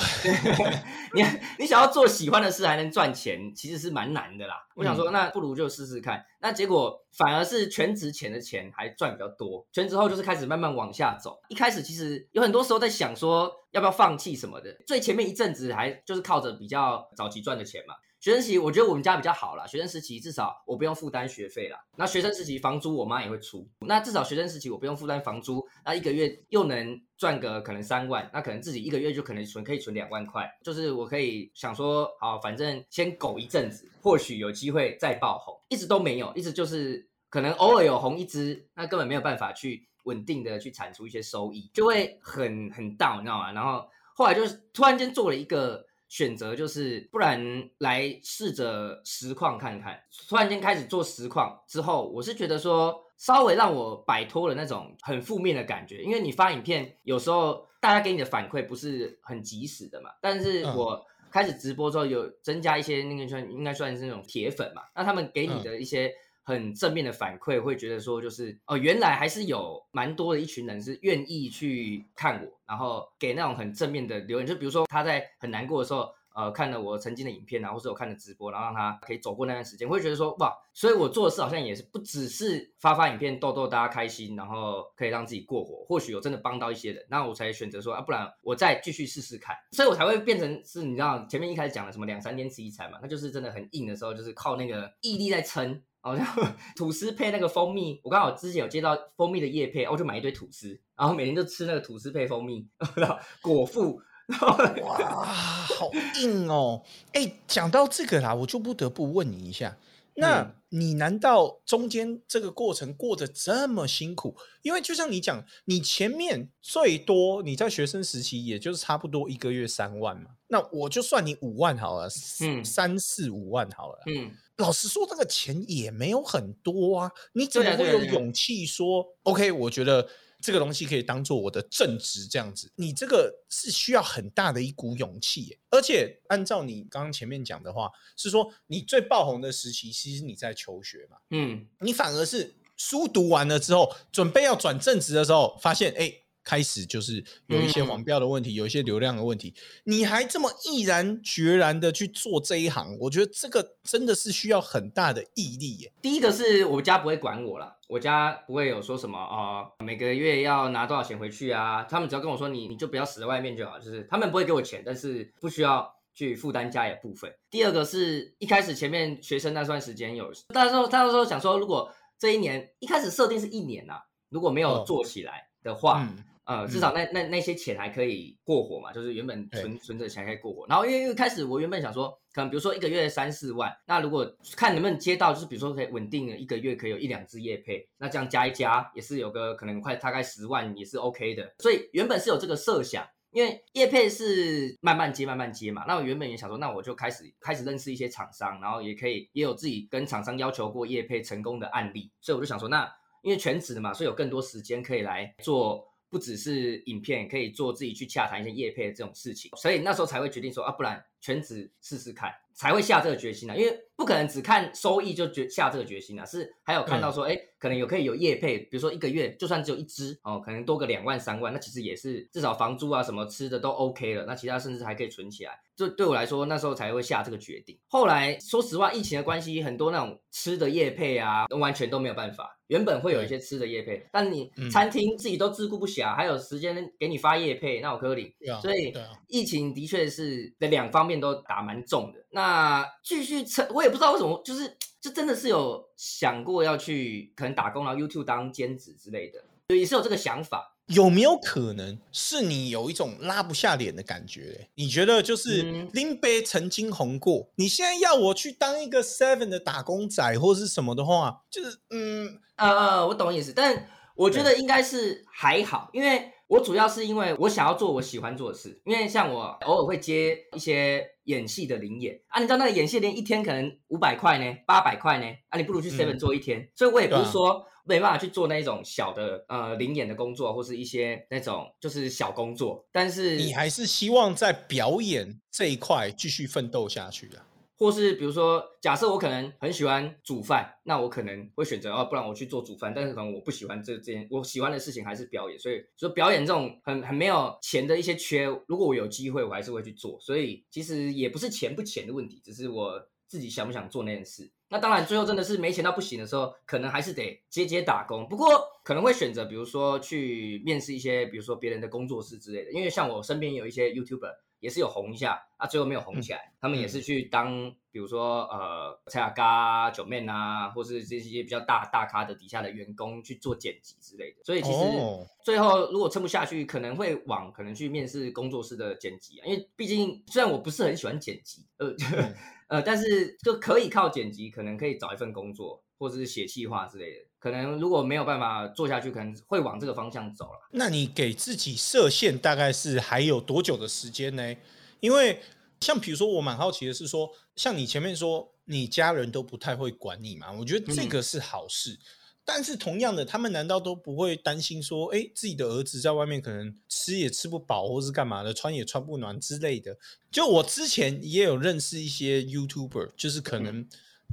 你你想要做喜欢的事还能赚钱，其实是蛮难的啦。我想说，那不如就试试看。那结果反而是全职前的钱还赚比较多，全职后就是开始慢慢往下走。一开始其实有很多时候在想说，要不要放弃什么的。最前面一阵子还就是靠着比较早期赚的钱嘛。学生时期我觉得我们家比较好啦，学生时期至少我不用负担学费啦。那学生时期房租我妈也会出，那至少学生时期我不用负担房租，那一个月又能赚个可能三万，那可能自己一个月就可能存可以存两万块，就是我可以想说，好，反正先苟一阵子，或许有机会再爆红，一直都没有，一直就是可能偶尔有红一支，那根本没有办法去稳定的去产出一些收益，就会很很 down，你知道吗？然后后来就是突然间做了一个。选择就是，不然来试着实况看看。突然间开始做实况之后，我是觉得说，稍微让我摆脱了那种很负面的感觉。因为你发影片，有时候大家给你的反馈不是很及时的嘛。但是我开始直播之后，有增加一些那个算应该算是那种铁粉嘛。那他们给你的一些。很正面的反馈，会觉得说就是哦，原来还是有蛮多的一群人是愿意去看我，然后给那种很正面的留言。就比如说他在很难过的时候，呃，看了我曾经的影片，然后是我看的直播，然后让他可以走过那段时间，会觉得说哇，所以我做的事好像也是不只是发发影片逗逗大家开心，然后可以让自己过活，或许有真的帮到一些人，那我才选择说啊，不然我再继续试试看，所以我才会变成是你知道前面一开始讲的什么两三天吃一餐嘛，那就是真的很硬的时候，就是靠那个毅力在撑。好像吐司配那个蜂蜜，我刚好之前有接到蜂蜜的叶配，我就买一堆吐司，然后每天就吃那个吐司配蜂蜜，然后果腹。哇，好硬哦！哎，讲到这个啦，我就不得不问你一下，那你难道中间这个过程过得这么辛苦？因为就像你讲，你前面最多你在学生时期，也就是差不多一个月三万嘛，那我就算你五万好了，嗯，三四五万好了，嗯。老实说，这个钱也没有很多啊，你怎么会有勇气说 OK？我觉得这个东西可以当做我的正职这样子。你这个是需要很大的一股勇气，而且按照你刚刚前面讲的话，是说你最爆红的时期，其实你在求学嘛，嗯，你反而是书读完了之后，准备要转正职的时候，发现哎。开始就是有一些黄标的问题，有一些流量的问题，你还这么毅然决然的去做这一行，我觉得这个真的是需要很大的毅力耶。第一个是我家不会管我了，我家不会有说什么啊，每个月要拿多少钱回去啊，他们只要跟我说你你就不要死在外面就好，就是他们不会给我钱，但是不需要去负担家里的部分。第二个是一开始前面学生那段时间有，那时候他时候想说，如果这一年一开始设定是一年呐，如果没有做起来的话。呃，至少那那那些钱还可以过活嘛，就是原本存存着钱可以过活。然后因为因为开始我原本想说，可能比如说一个月三四万，那如果看能不能接到，就是比如说可以稳定的一个月可以有一两支业配，那这样加一加也是有个可能快大概十万也是 OK 的。所以原本是有这个设想，因为业配是慢慢接慢慢接嘛。那我原本也想说，那我就开始开始认识一些厂商，然后也可以也有自己跟厂商要求过业配成功的案例，所以我就想说，那因为全职的嘛，所以有更多时间可以来做。不只是影片，可以做自己去洽谈一些业配的这种事情，所以那时候才会决定说啊，不然全职试试看，才会下这个决心啊，因为不可能只看收益就决下这个决心啊，是还有看到说，哎，可能有可以有业配，比如说一个月就算只有一支哦，可能多个两万三万，那其实也是至少房租啊什么吃的都 OK 了，那其他甚至还可以存起来。就对我来说，那时候才会下这个决定。后来说实话，疫情的关系，很多那种吃的业配啊，完全都没有办法。原本会有一些吃的业配，但你餐厅自己都自顾不暇，还有时间给你发业配，那我可以。所以疫情的确是的两方面都打蛮重的。那继续撑，我也不知道为什么，就是就真的是有想过要去可能打工，然后 YouTube 当兼职之类的，也是有这个想法。有没有可能是你有一种拉不下脸的感觉？你觉得就是林北曾经红过，你现在要我去当一个 Seven 的打工仔或是什么的话，就是嗯呃，我懂意思，但我觉得应该是还好，因为我主要是因为我想要做我喜欢做的事，因为像我偶尔会接一些演戏的灵演啊，你知道那个演戏连一天可能五百块呢，八百块呢，啊，你不如去 Seven 做一天，所以我也不是说。没办法去做那一种小的呃灵演的工作，或是一些那种就是小工作，但是你还是希望在表演这一块继续奋斗下去啊。或是比如说，假设我可能很喜欢煮饭，那我可能会选择哦，不然我去做煮饭。但是可能我不喜欢这这件，我喜欢的事情还是表演，所以说表演这种很很没有钱的一些缺，如果我有机会，我还是会去做。所以其实也不是钱不钱的问题，只是我。自己想不想做那件事。那当然，最后真的是没钱到不行的时候，可能还是得接接打工。不过可能会选择，比如说去面试一些，比如说别人的工作室之类的。因为像我身边有一些 YouTuber 也是有红一下啊，最后没有红起来，他们也是去当，比如说呃蔡雅嘎、九妹啊，或是这些比较大大咖的底下的员工去做剪辑之类的。所以其实最后如果撑不下去，可能会往可能去面试工作室的剪辑啊，因为毕竟虽然我不是很喜欢剪辑，呃。呃，但是就可以靠剪辑，可能可以找一份工作，或者是写企划之类的。可能如果没有办法做下去，可能会往这个方向走了。那你给自己设限大概是还有多久的时间呢？因为像比如说，我蛮好奇的是说，像你前面说你家人都不太会管你嘛，我觉得这个是好事。但是同样的，他们难道都不会担心说，哎，自己的儿子在外面可能吃也吃不饱，或是干嘛的，穿也穿不暖之类的？就我之前也有认识一些 YouTuber，就是可能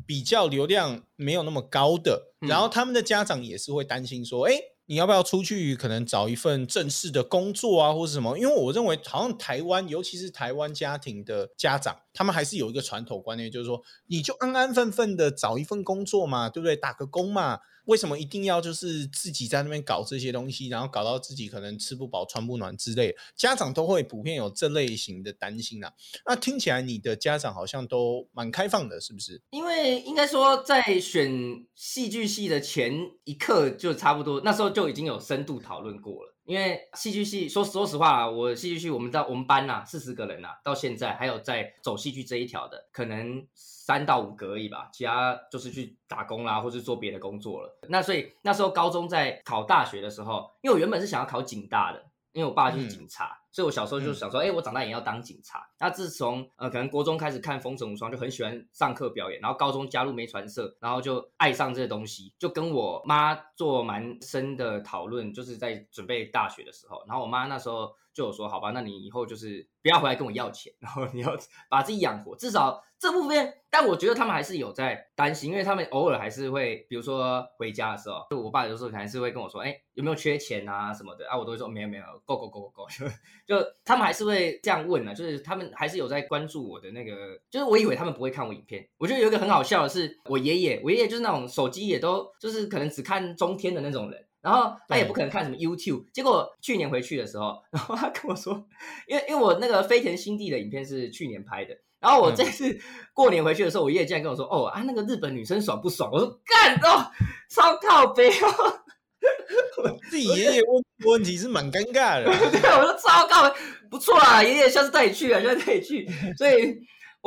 比较流量没有那么高的，然后他们的家长也是会担心说，哎，你要不要出去可能找一份正式的工作啊，或者什么？因为我认为好像台湾，尤其是台湾家庭的家长，他们还是有一个传统观念，就是说，你就安安分分的找一份工作嘛，对不对？打个工嘛。为什么一定要就是自己在那边搞这些东西，然后搞到自己可能吃不饱穿不暖之类？家长都会普遍有这类型的担心啊。那听起来你的家长好像都蛮开放的，是不是？因为应该说在选戏剧系的前一刻就差不多，那时候就已经有深度讨论过了。因为戏剧系说说实话，我戏剧系我们到我们班呐四十个人呐，到现在还有在走戏剧这一条的，可能。三到五个而已吧，其他就是去打工啦，或是做别的工作了。那所以那时候高中在考大学的时候，因为我原本是想要考警大的，因为我爸就是警察。所以，我小时候就想说，哎，我长大也要当警察。那自从呃，可能国中开始看《封神无双》，就很喜欢上课表演。然后高中加入媒传社，然后就爱上这些东西，就跟我妈做蛮深的讨论，就是在准备大学的时候。然后我妈那时候就有说，好吧，那你以后就是不要回来跟我要钱，然后你要把自己养活，至少这部分。但我觉得他们还是有在担心，因为他们偶尔还是会，比如说回家的时候，就我爸有时候可能是会跟我说，哎，有没有缺钱啊什么的啊？我都会说没有没有，够够够够够。就他们还是会这样问呢，就是他们还是有在关注我的那个，就是我以为他们不会看我影片。我觉得有一个很好笑的是，我爷爷，我爷爷就是那种手机也都就是可能只看中天的那种人，然后他也不可能看什么 YouTube。结果去年回去的时候，然后他跟我说，因为因为我那个飞田新地的影片是去年拍的，然后我这次过年回去的时候，我爷爷竟然跟我说，哦啊那个日本女生爽不爽？我说干哦，超靠背哦。自己爷爷问问题是蛮尴尬的，对，我说糟糕，不错啊，爷爷下次带你去啊，下次带你去。所以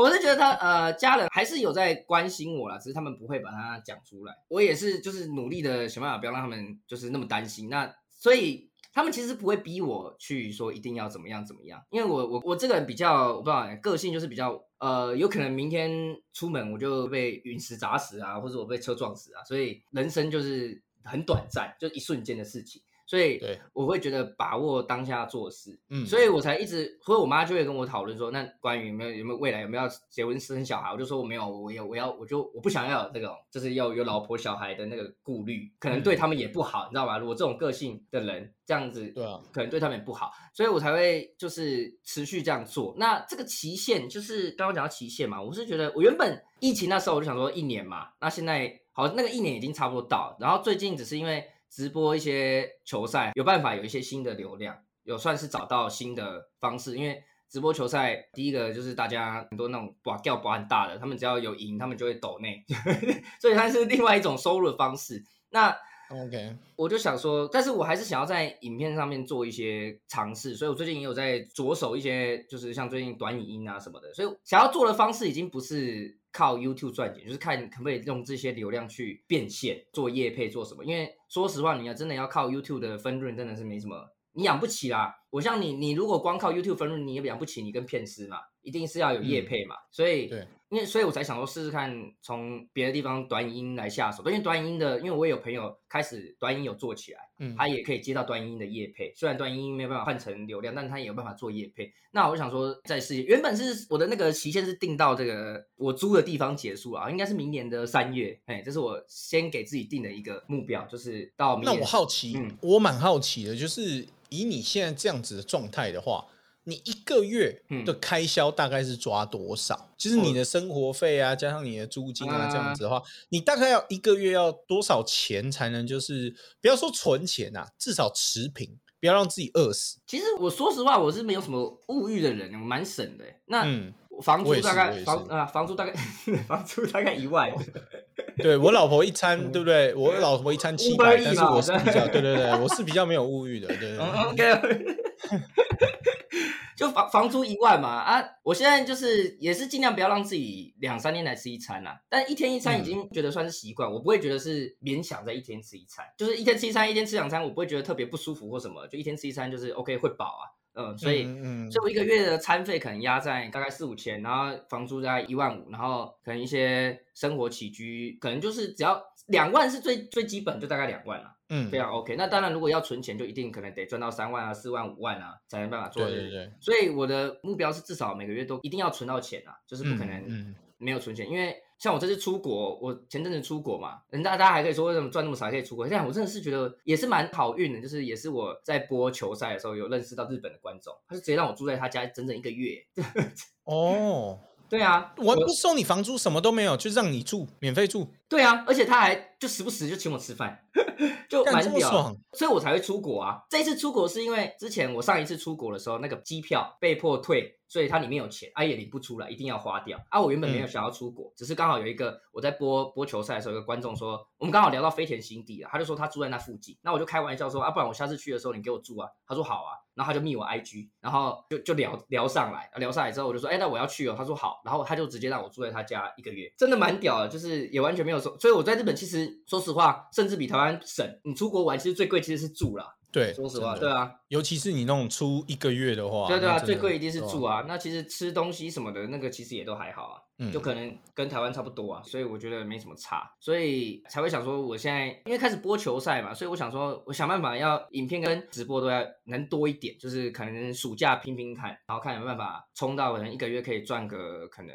我是觉得他呃家人还是有在关心我啦，只是他们不会把它讲出来。我也是就是努力的想办法不要让他们就是那么担心。那所以他们其实不会逼我去说一定要怎么样怎么样，因为我我我这个人比较我不知道个性就是比较呃有可能明天出门我就被陨石砸死啊，或者我被车撞死啊，所以人生就是。很短暂，就一瞬间的事情，所以我会觉得把握当下做事，嗯，所以我才一直，所以我妈就会跟我讨论说，那关于有没有有没有未来有没有要结婚生小孩，我就说我没有，我有我要我就我不想要有这种，就是要有老婆小孩的那个顾虑，可能对他们也不好，你知道吗？如果这种个性的人这样子，对啊，可能对他们也不好，所以我才会就是持续这样做。那这个期限就是刚刚讲到期限嘛，我是觉得我原本疫情那时候我就想说一年嘛，那现在。好，那个一年已经差不多到，然后最近只是因为直播一些球赛，有办法有一些新的流量，有算是找到新的方式。因为直播球赛，第一个就是大家很多那种把掉把很大的，他们只要有赢，他们就会抖内，所以它是另外一种收入的方式。那 OK，我就想说，但是我还是想要在影片上面做一些尝试，所以我最近也有在着手一些，就是像最近短影音啊什么的，所以想要做的方式已经不是靠 YouTube 赚钱，就是看可不可以用这些流量去变现，做业配做什么。因为说实话，你要真的要靠 YouTube 的分润，真的是没什么，你养不起啦。我像你，你如果光靠 YouTube 分润，你也养不起你跟骗师嘛，一定是要有业配嘛，所以对。因为所以，我才想说试试看从别的地方短影音来下手。因为短影音的，因为我也有朋友开始短音有做起来，嗯，他也可以接到短影音的业配。虽然短影音没有办法换成流量，但他也有办法做业配。那我想说再试原本是我的那个期限是定到这个我租的地方结束啊，应该是明年的三月。哎，这是我先给自己定的一个目标，就是到明年。那我好奇，我蛮好奇的，就是以你现在这样子的状态的话。你一个月嗯的开销大概是抓多少？就是你的生活费啊，加上你的租金啊，嗯这样子的话，你大概要一个月要多少钱才能就是不要说存钱啊，至少持平，不要让自己饿死。其实我说实话，我是没有什么物欲的人，我蛮省的欸。那嗯，房租大概房啊，房租大概 房租大概一万，对我老婆一餐，对不对？我老婆一餐七百但是我是比较，对对对，我是比较没有物欲的，对对 OK，就房房租一万嘛啊！我现在就是也是尽量不要让自己两三天来吃一餐啦，但一天一餐已经觉得算是习惯，我不会觉得是勉强在一天吃一餐，就是一天吃一餐，一天吃两餐，我不会觉得特别不舒服或什么，就一天吃一餐就是 OK 会饱啊，嗯，所以。所以我一个月的餐费可能压在大概四五千，然后房租大概一万五，然后可能一些生活起居可能就是只要两万是最最基本，就大概两万了。嗯，非常 OK。那当然，如果要存钱，就一定可能得赚到三万啊、四万、五万啊，才能办法做。对对对，所以我的目标是至少每个月都一定要存到钱啊，就是不可嗯能嗯没有存钱。因为像我这次出国，我前阵子出国嘛，人家大家还可以说为什么赚那么少还可以出国，现在我真的是觉得也是蛮好运的，就是也是我在播球赛的时候有认识到日本的观众，他就直接让我住在他家整整一个月。哦，对啊，我不收你房租，什么都没有，就让你住，免费住，对啊，而且他还就时不时就请我吃饭，就干蛮爽。所以我才会出国啊。这一次出国是因为之前我上一次出国的时候，那个机票被迫退，所以它里面有钱，啊也领不出来，一定要花掉。啊，我原本没有嗯想要出国，只是刚好有一个我在播播球赛的时候，有个观众说，我们刚好聊到飞田新地啊，他就说他住在那附近，那我就开玩笑说，啊，不然我下次去的时候你给我住啊。他说好啊，然后他就密我 IG，然后就就聊聊上来，聊上来之后我就说，哎，那我要去哦。他说好，然后他就直接让我住在他家一个月，真的蛮屌的，就是也完全没有说，所以我在日本其实说实话，甚至比台湾省。你出国玩其实最贵其实是住啦，对，说实话，对啊，尤其是你那种出一个月的话，对啊对啊，最贵一定是住啊，啊。那其实吃东西什么的，那个其实也都还好啊，嗯就可能跟台湾差不多啊，所以我觉得没什么差，所以才会想说，我现在因为开始播球赛嘛，所以我想说，我想办法要影片跟直播都要能多一点，就是可能暑假拼拼看，然后看有没有办法冲到可能一个月可以赚个可能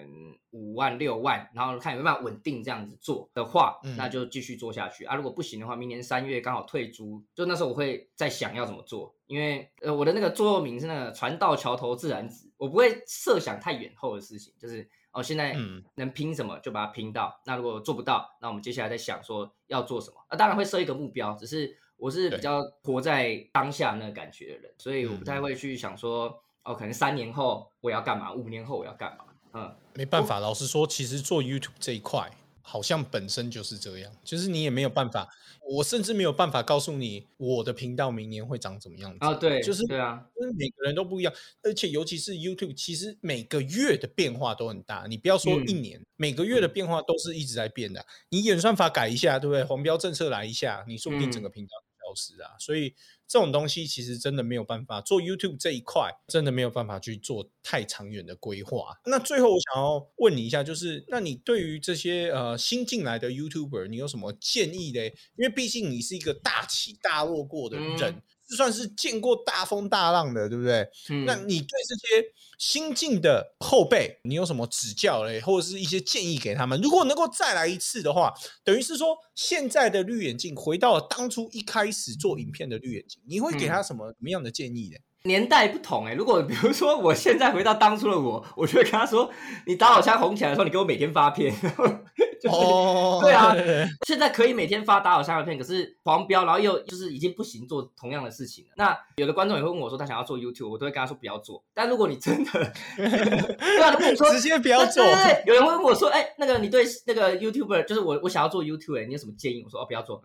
五万六万，然后看有没有办法稳定这样子做的话，嗯那就继续做下去啊。如果不行的话，明年三月刚好退租，就那时候我会再想要怎么做。因为呃，我的那个座右铭是那个“船到桥头自然直”，我不会设想太远后的事情，就是哦，现在嗯能拼什么就把它拼到。那如果做不到，那我们接下来再想说要做什么。那当然会设一个目标，只是我是比较活在当下那个感觉的人，所以我不嗯太会去想说哦，可能三年后我要干嘛，五年后我要干嘛。嗯，没办法，老实说，其实做 YouTube 这一块，好像本身就是这样，就是你也没有办法，我甚至没有办法告诉你我的频道明年会长怎么样子。啊，对，就是对啊，就是每个人都不一样，而且尤其是 YouTube，其实每个月的变化都很大。你不要说嗯一年，每个月的变化都是一直在变的。你演算法改一下，对不对？黄标政策来一下，你说不定整嗯个频道就消失啊。所以这种东西其实真的没有办法做 YouTube 这一块，真的没有办法去做太长远的规划。那最后我想要问你一下，就是那你对于这些呃新进来的 YouTuber，你有什么建议嘞？因为毕竟你是一个大起大落过的人。算是见过大风大浪的，对不对？嗯，那你对这些新进的后辈，你有什么指教嘞，或者是一些建议给他们？如果能够再来一次的话，等于是说现在的绿眼镜回到了当初一开始做影片的绿眼镜，你会给他什么什么样的建议呢？年代不同哎、如果比如说我现在回到当初的我，我就会跟他说，你打火枪红起来的时候，你给我每天发片。就是哦对啊 现在可以每天发打火枪的片，可是黄标，然后又 就是已经不行做同样的事情了。那有的观众也会问我说，他想要做 YouTube，我都会跟他说不要做。但如果你真的，对啊，如果你说直接不要做对。对对，有人会问我说，哎、那个你对那个 YouTuber，就是我我想要做 YouTube，、哎，你有什么建议？我说哦，不要做，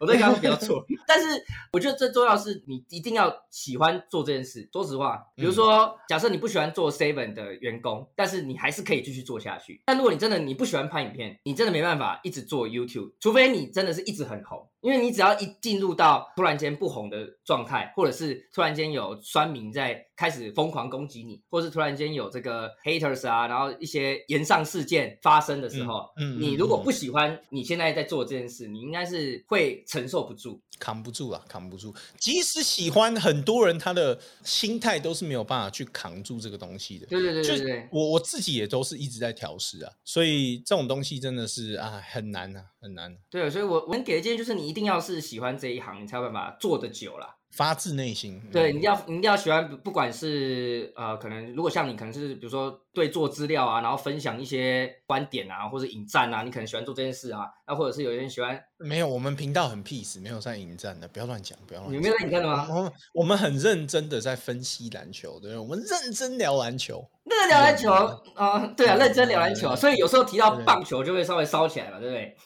我都会跟他说不要做。但是我觉得最重要的是你一定要喜欢做这件事。说实话，比如说，假设你不喜欢做 Seven 的员工，但是你还是可以继续做下去。但如果你真的你不喜欢拍影片，你真的没办法一直做 YouTube，除非你真的是一直很红。因为你只要一进入到突然间不红的状态，或者是突然间有酸民在开始疯狂攻击你，或是突然间有这个 haters 啊，然后一些延上事件发生的时候，嗯嗯你如果嗯不喜欢你现在在做这件事，你应该是会承受不住。扛不住啊，扛不住。即使喜欢，很多人他的心态都是没有办法去扛住这个东西的。对对对就对对，我我自己也都是一直在调试啊，所以这种东西真的是啊很难啊，很难，对，所以我我能给的建议就是，你一定要是喜欢这一行，你才有办法做得久啦。发自内心。对，嗯你要你一定要喜欢，不不管是呃，可能如果像你可能是比如说对做资料啊，然后分享一些观点啊，或者引战啊，你可能喜欢做这件事啊，那或者是有些人喜欢，没有，我们频道很 peace，没有在引战的，不要乱讲，不要乱讲。你没有在引战的吗？我们我们很认真的在分析篮球，对？我们认真聊篮球。认真聊篮球啊、对啊，认真聊篮球，所以有时候提到棒球就会稍微烧起来嘛，对不对？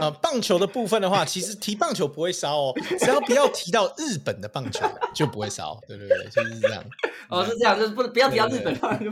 呃，棒球的部分的话，其实提棒球不会烧哦，只要不要提到日本的棒球就不会烧，对对对，就是这样。哦，是这样，就是不不要提到日本，棒球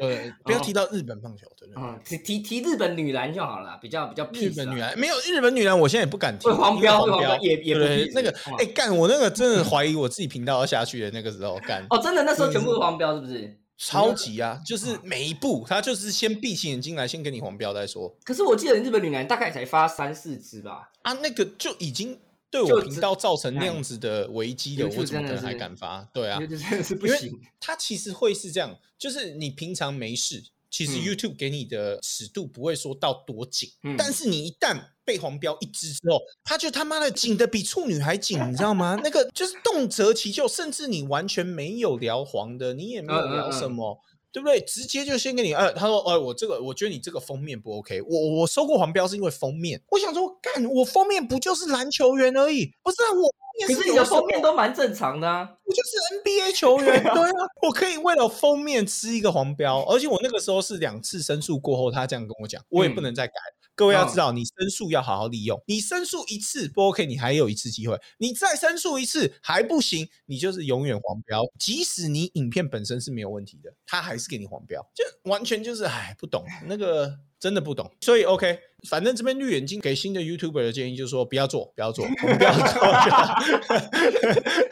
呃，不要提到日本棒球，对对对。嗯，提提提日本女篮就好了，比较比较日本女篮没有日本女篮，我现在也不敢提，黄标黄标也也那个哇哎干，我那个真的怀疑我自己频道要下去的那个时候干。哦，真的那时候全部是黄标，是不是？超级啊！就是每一步，他就是先闭起眼睛来，先给你黄标再说可是我记得日本女篮大概才发三四支吧，啊。那个就已经对我频道造成那样子的危机了，我怎么可能还敢发？对啊真的是不行。他其实会是这样，就是你平常没事，其实嗯 YouTube 给你的尺度不会说到多紧，嗯但是你一旦被黄标一支之后，他就他妈的紧的比处女还紧，你知道吗？那个就是动辄其咎，甚至你完全没有聊黄的，你也没有聊嗯什么。对不对？直接就先给你，呃，他说，呃，我这个，我觉得你这个封面不 OK，我我收过黄标是因为封面。我想说，干，我封面不就是篮球员而已？不是啊，我封面可是你的封面都蛮正常的啊。我就是 NBA 球员，对啊，我可以为了封面吃一个黄标，而且我那个时候是两次申诉过后，他这样跟我讲，我也不能再改。各位要知道，你申诉要好好利用，你申诉一次不 OK，你还有一次机会，你再申诉一次还不行，你就是永远黄标。即使你影片本身是没有问题的，他还是给你黄标，就完全就是哎不懂 那个。真的不懂，所以 OK，反正这边绿眼睛给新的 YouTuber 的建议就是说，不要做，不要做，我们不要做。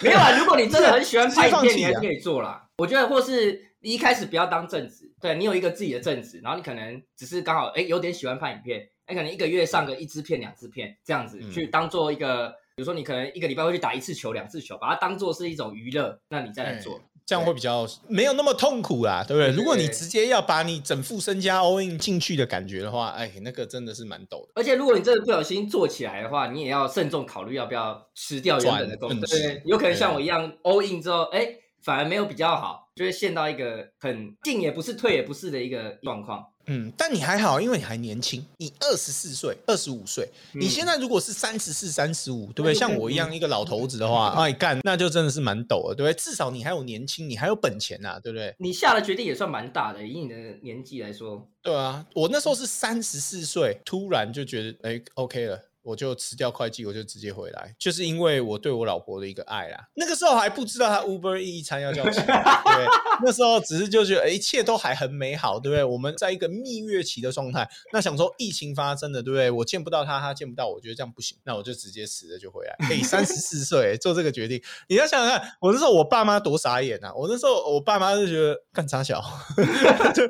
没有啊，如果你真的很喜欢拍 影片，你还是可以做啦。我觉得，或是你一开始不要当正职，对你有一个自己的正职，然后你可能只是刚好哎有点喜欢拍影片，哎可能一个月上个一支片、两支片这样子，嗯去当做一个，比如说你可能一个礼拜会去打一次球、两次球，把它当做是一种娱乐，那你再来做。这样会比较没有那么痛苦啦，对不对？如果你直接要把你整副身家 all in 进去的感觉的话，哎，那个真的是蛮陡的。而且如果你真的不小心做起来的话，你也要慎重考虑要不要吃掉原本的工资。对，有可能像我一样 all in 之后，哎，反而没有比较好，就会陷到一个很进也不是退也不是的一个状况。嗯，但你还好，因为你还年轻，你二十四岁、二十五岁，嗯你现在如果是三十四、三十五，对不对？像我一样一个老头子的话，哎干，那就真的是蛮陡了，对不对？至少你还有年轻，你还有本钱呐、对不对？你下的决定也算蛮大的，以你的年纪来说。对啊，我那时候是三十四岁，突然就觉得哎，OK 了。我就辞掉会计，我就直接回来，就是因为我对我老婆的一个爱啦。那个时候还不知道他 Uber 一餐要叫钱，对，那时候只是就觉得、一切都还很美好，对不对？我们在一个蜜月期的状态，那想说疫情发生了，对不对？我见不到她，她见不到我，觉得这样不行，那我就直接辞了就回来。哎，三十四岁做这个决定，你要想想看，我那时候我爸妈多傻眼啊！我那时候我爸妈就觉得干啥小，就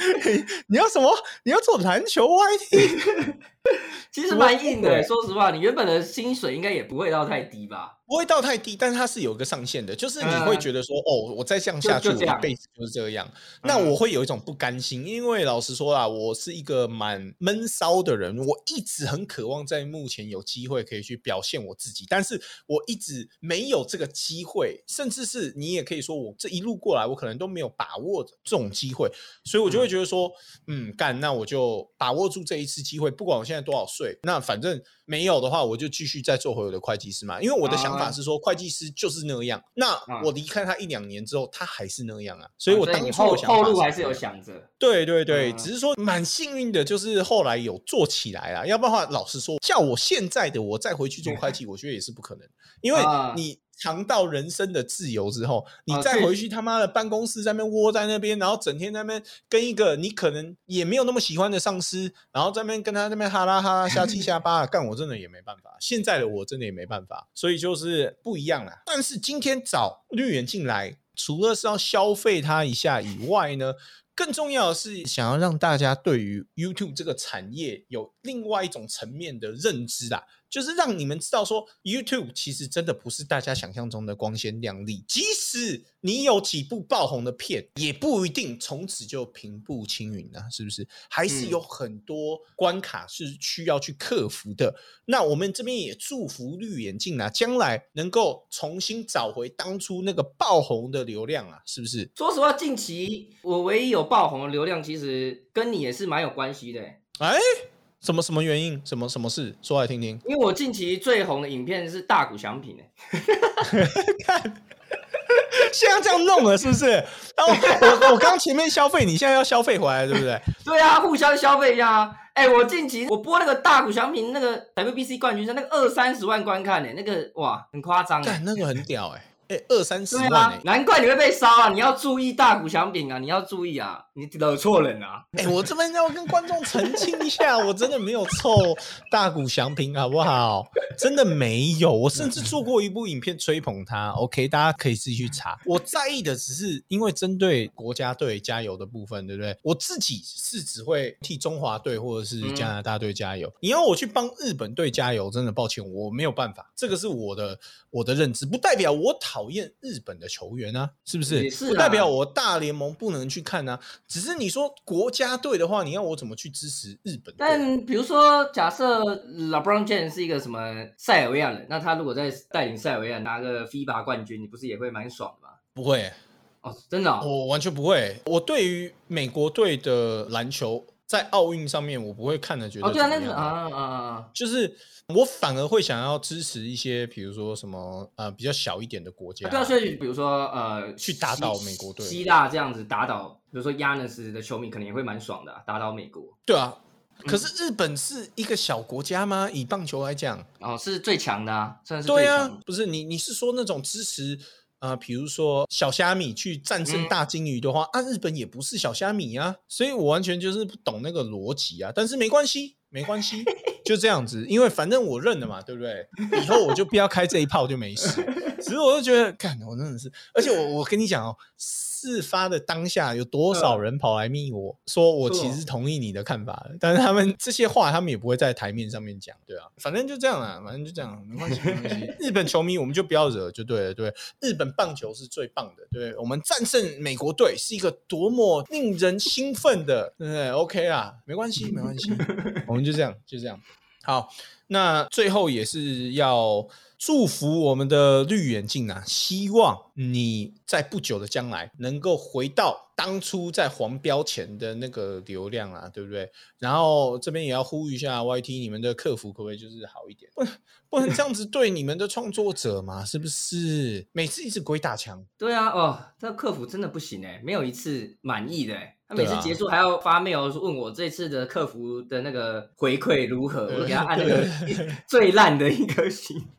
你要什么？你要做篮球 YT？其实蛮硬的，对说实话，你原本的薪水应该也不会到太低吧？不会到太低，但是它是有个上限的，就是你会觉得说，哦，我再这样下去，我一辈子就是这样。那我会有一种不甘心，因为老实说啦，我是一个蛮闷骚的人，我一直很渴望在目前有机会可以去表现我自己，但是我一直没有这个机会，甚至是你也可以说，我这一路过来，我可能都没有把握这种机会，所以我就会觉得说，嗯，干，那我就把握住这一次机会，不管我现在多少岁，那反正没有的话，我就继续再做回我的会计师嘛，因为我的想法啊是说，会计师就是那样。那啊我离开他一两年之后，他还是那样啊，所以我当初后的想法后路还是有想着。对对对，嗯只是说蛮幸运的，就是后来有做起来啊。要不然的话，老实说，像我现在的我再回去做会计，我觉得也是不可能，因为啊你尝到人生的自由之后，你再回去他妈的办公室在那边窝在那边，然后整天在那边跟一个你可能也没有那么喜欢的上司，然后在那边跟他那边哈拉哈拉瞎七瞎八，干我真的也没办法。现在的我真的也没办法，所以就是不一样了。但是今天找绿源进来，除了是要消费他一下以外呢，更重要的是想要让大家对于 YouTube 这个产业有另外一种层面的认知啦。就是让你们知道说，YouTube 其实真的不是大家想象中的光鲜亮丽。即使你有几部爆红的片，也不一定从此就平步青云啊，是不是？还是有很多关卡是需要去克服的。那我们这边也祝福绿眼镜啊，将来能够重新找回当初那个爆红的流量啊，是不是？说实话，近期我唯一有爆红的流量，其实跟你也是蛮有关系的。哎，什么什么原因？什么什么事？说来听听。因为我近期最红的影片是大股奖品哎，看，现在这样弄了是不是？然后我我刚前面消费，你现在要消费回来，对不对？对啊，互相消费一下啊。哎，我近期我播那个大股奖品那个 WBC 冠军赛，那个二三十万观看呢，那个哇，很夸张哎，那个很屌哎。哎，二三十万，难怪你会被烧啊！你要注意大股祥饼啊！你要注意啊！你惹错人啊！哎，我这边要跟观众澄清一下，我真的没有凑大股祥平，好不好？真的没有，我甚至做过一部影片吹捧他。OK，大家可以自己去查。我在意的只是因为针对国家队加油的部分，对不对？我自己是只会替中华队或者是加拿大队加油。你要我去帮日本队加油，真的抱歉，我没有办法。这个是我的我的认知，不代表我讨。讨厌日本的球员啊，是不是？不代表我大联盟不能去看啊。只是你说国家队的话，你要我怎么去支持日本？但比如说，假设 LeBron James 是一个什么塞尔维亚人，那他如果在带领塞尔维亚拿个 FIBA 冠军，你不是也会蛮爽的吗？不会哦，真的，我完全不会。我对于美国队的篮球在奥运上面，我不会看的觉得哦，对啊，那个啊啊啊，就是。我反而会想要支持一些，比如说什么呃比较小一点的国家，对啊，所以比如说呃去打倒美国队，希腊这样子打倒，比如说亚纳斯的球迷可能也会蛮爽的，打倒美国。对啊，可是日本是一个小国家吗？以棒球来讲，哦，是最强的啊，算是对啊，不是你你是说那种支持呃，比如说小虾米去战胜大金鱼的话，啊，日本也不是小虾米啊，所以我完全就是不懂那个逻辑啊，但是没关系。没关系，就这样子，因为反正我认了嘛，对不对？以后我就不要开这一炮就没事。只是我就觉得，干，我真的是，而且我我跟你讲哦。事发的当下，有多少人跑来密我说我其实同意你的看法的，但是他们这些话他们也不会在台面上面讲，对啊，反正就这样啊，反正就这样，没关系，没关系。日本球迷我们就不要惹，就对了，对。日本棒球是最棒的，对，我们战胜美国队是一个多么令人兴奋的，对不对？OK 啦，没关系，没关系，我们就这样，就这样。好，那最后也是要。祝福我们的绿眼镜啊！希望你在不久的将来能够回到当初在黄标前的那个流量啊，对不对？然后这边也要呼吁一下 YT，你们的客服可不可以就是好一点？不，不能这样子对你们的创作者嘛？是不是？每次一直鬼打墙。对啊，哦，这客服真的不行哎，没有一次满意的哎。他每次结束还要发 mail 问我这次的客服的那个回馈如何，我给他按那个最烂的一颗星。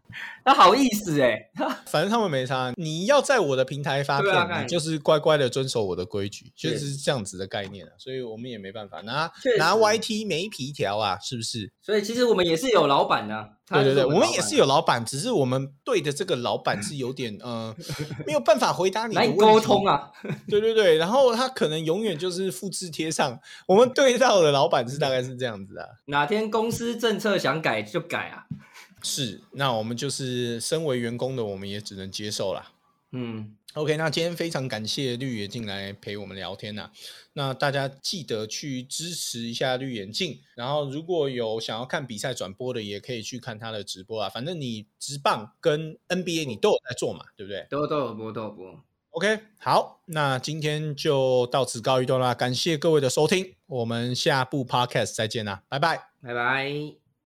那好意思哎，反正他们没差。你要在我的平台发片，就是乖乖的遵守我的规矩，就是这样子的概念啊。所以我们也没办法拿拿 YT 没皮条啊，是不是？所以其实我们也是有老板的。对对对，我们也是有老板，只是我们对的这个老板是有点呃没有办法回答你难沟通啊。对对对，然后他可能永远就是复制贴上。我们对到的老板是大概是这样子啊。哪天公司政策想改就改啊。是，那我们就是身为员工的，我们也只能接受啦。嗯，OK，那今天非常感谢绿眼镜来陪我们聊天呐。那大家记得去支持一下绿眼镜，然后如果有想要看比赛转播的，也可以去看他的直播啊。反正你直棒跟 NBA 你都有在做嘛，对不对？都都有播，都有播。OK，好，那今天就到此告一段落，感谢各位的收听，我们下部 Podcast 再见啦，拜拜，拜拜。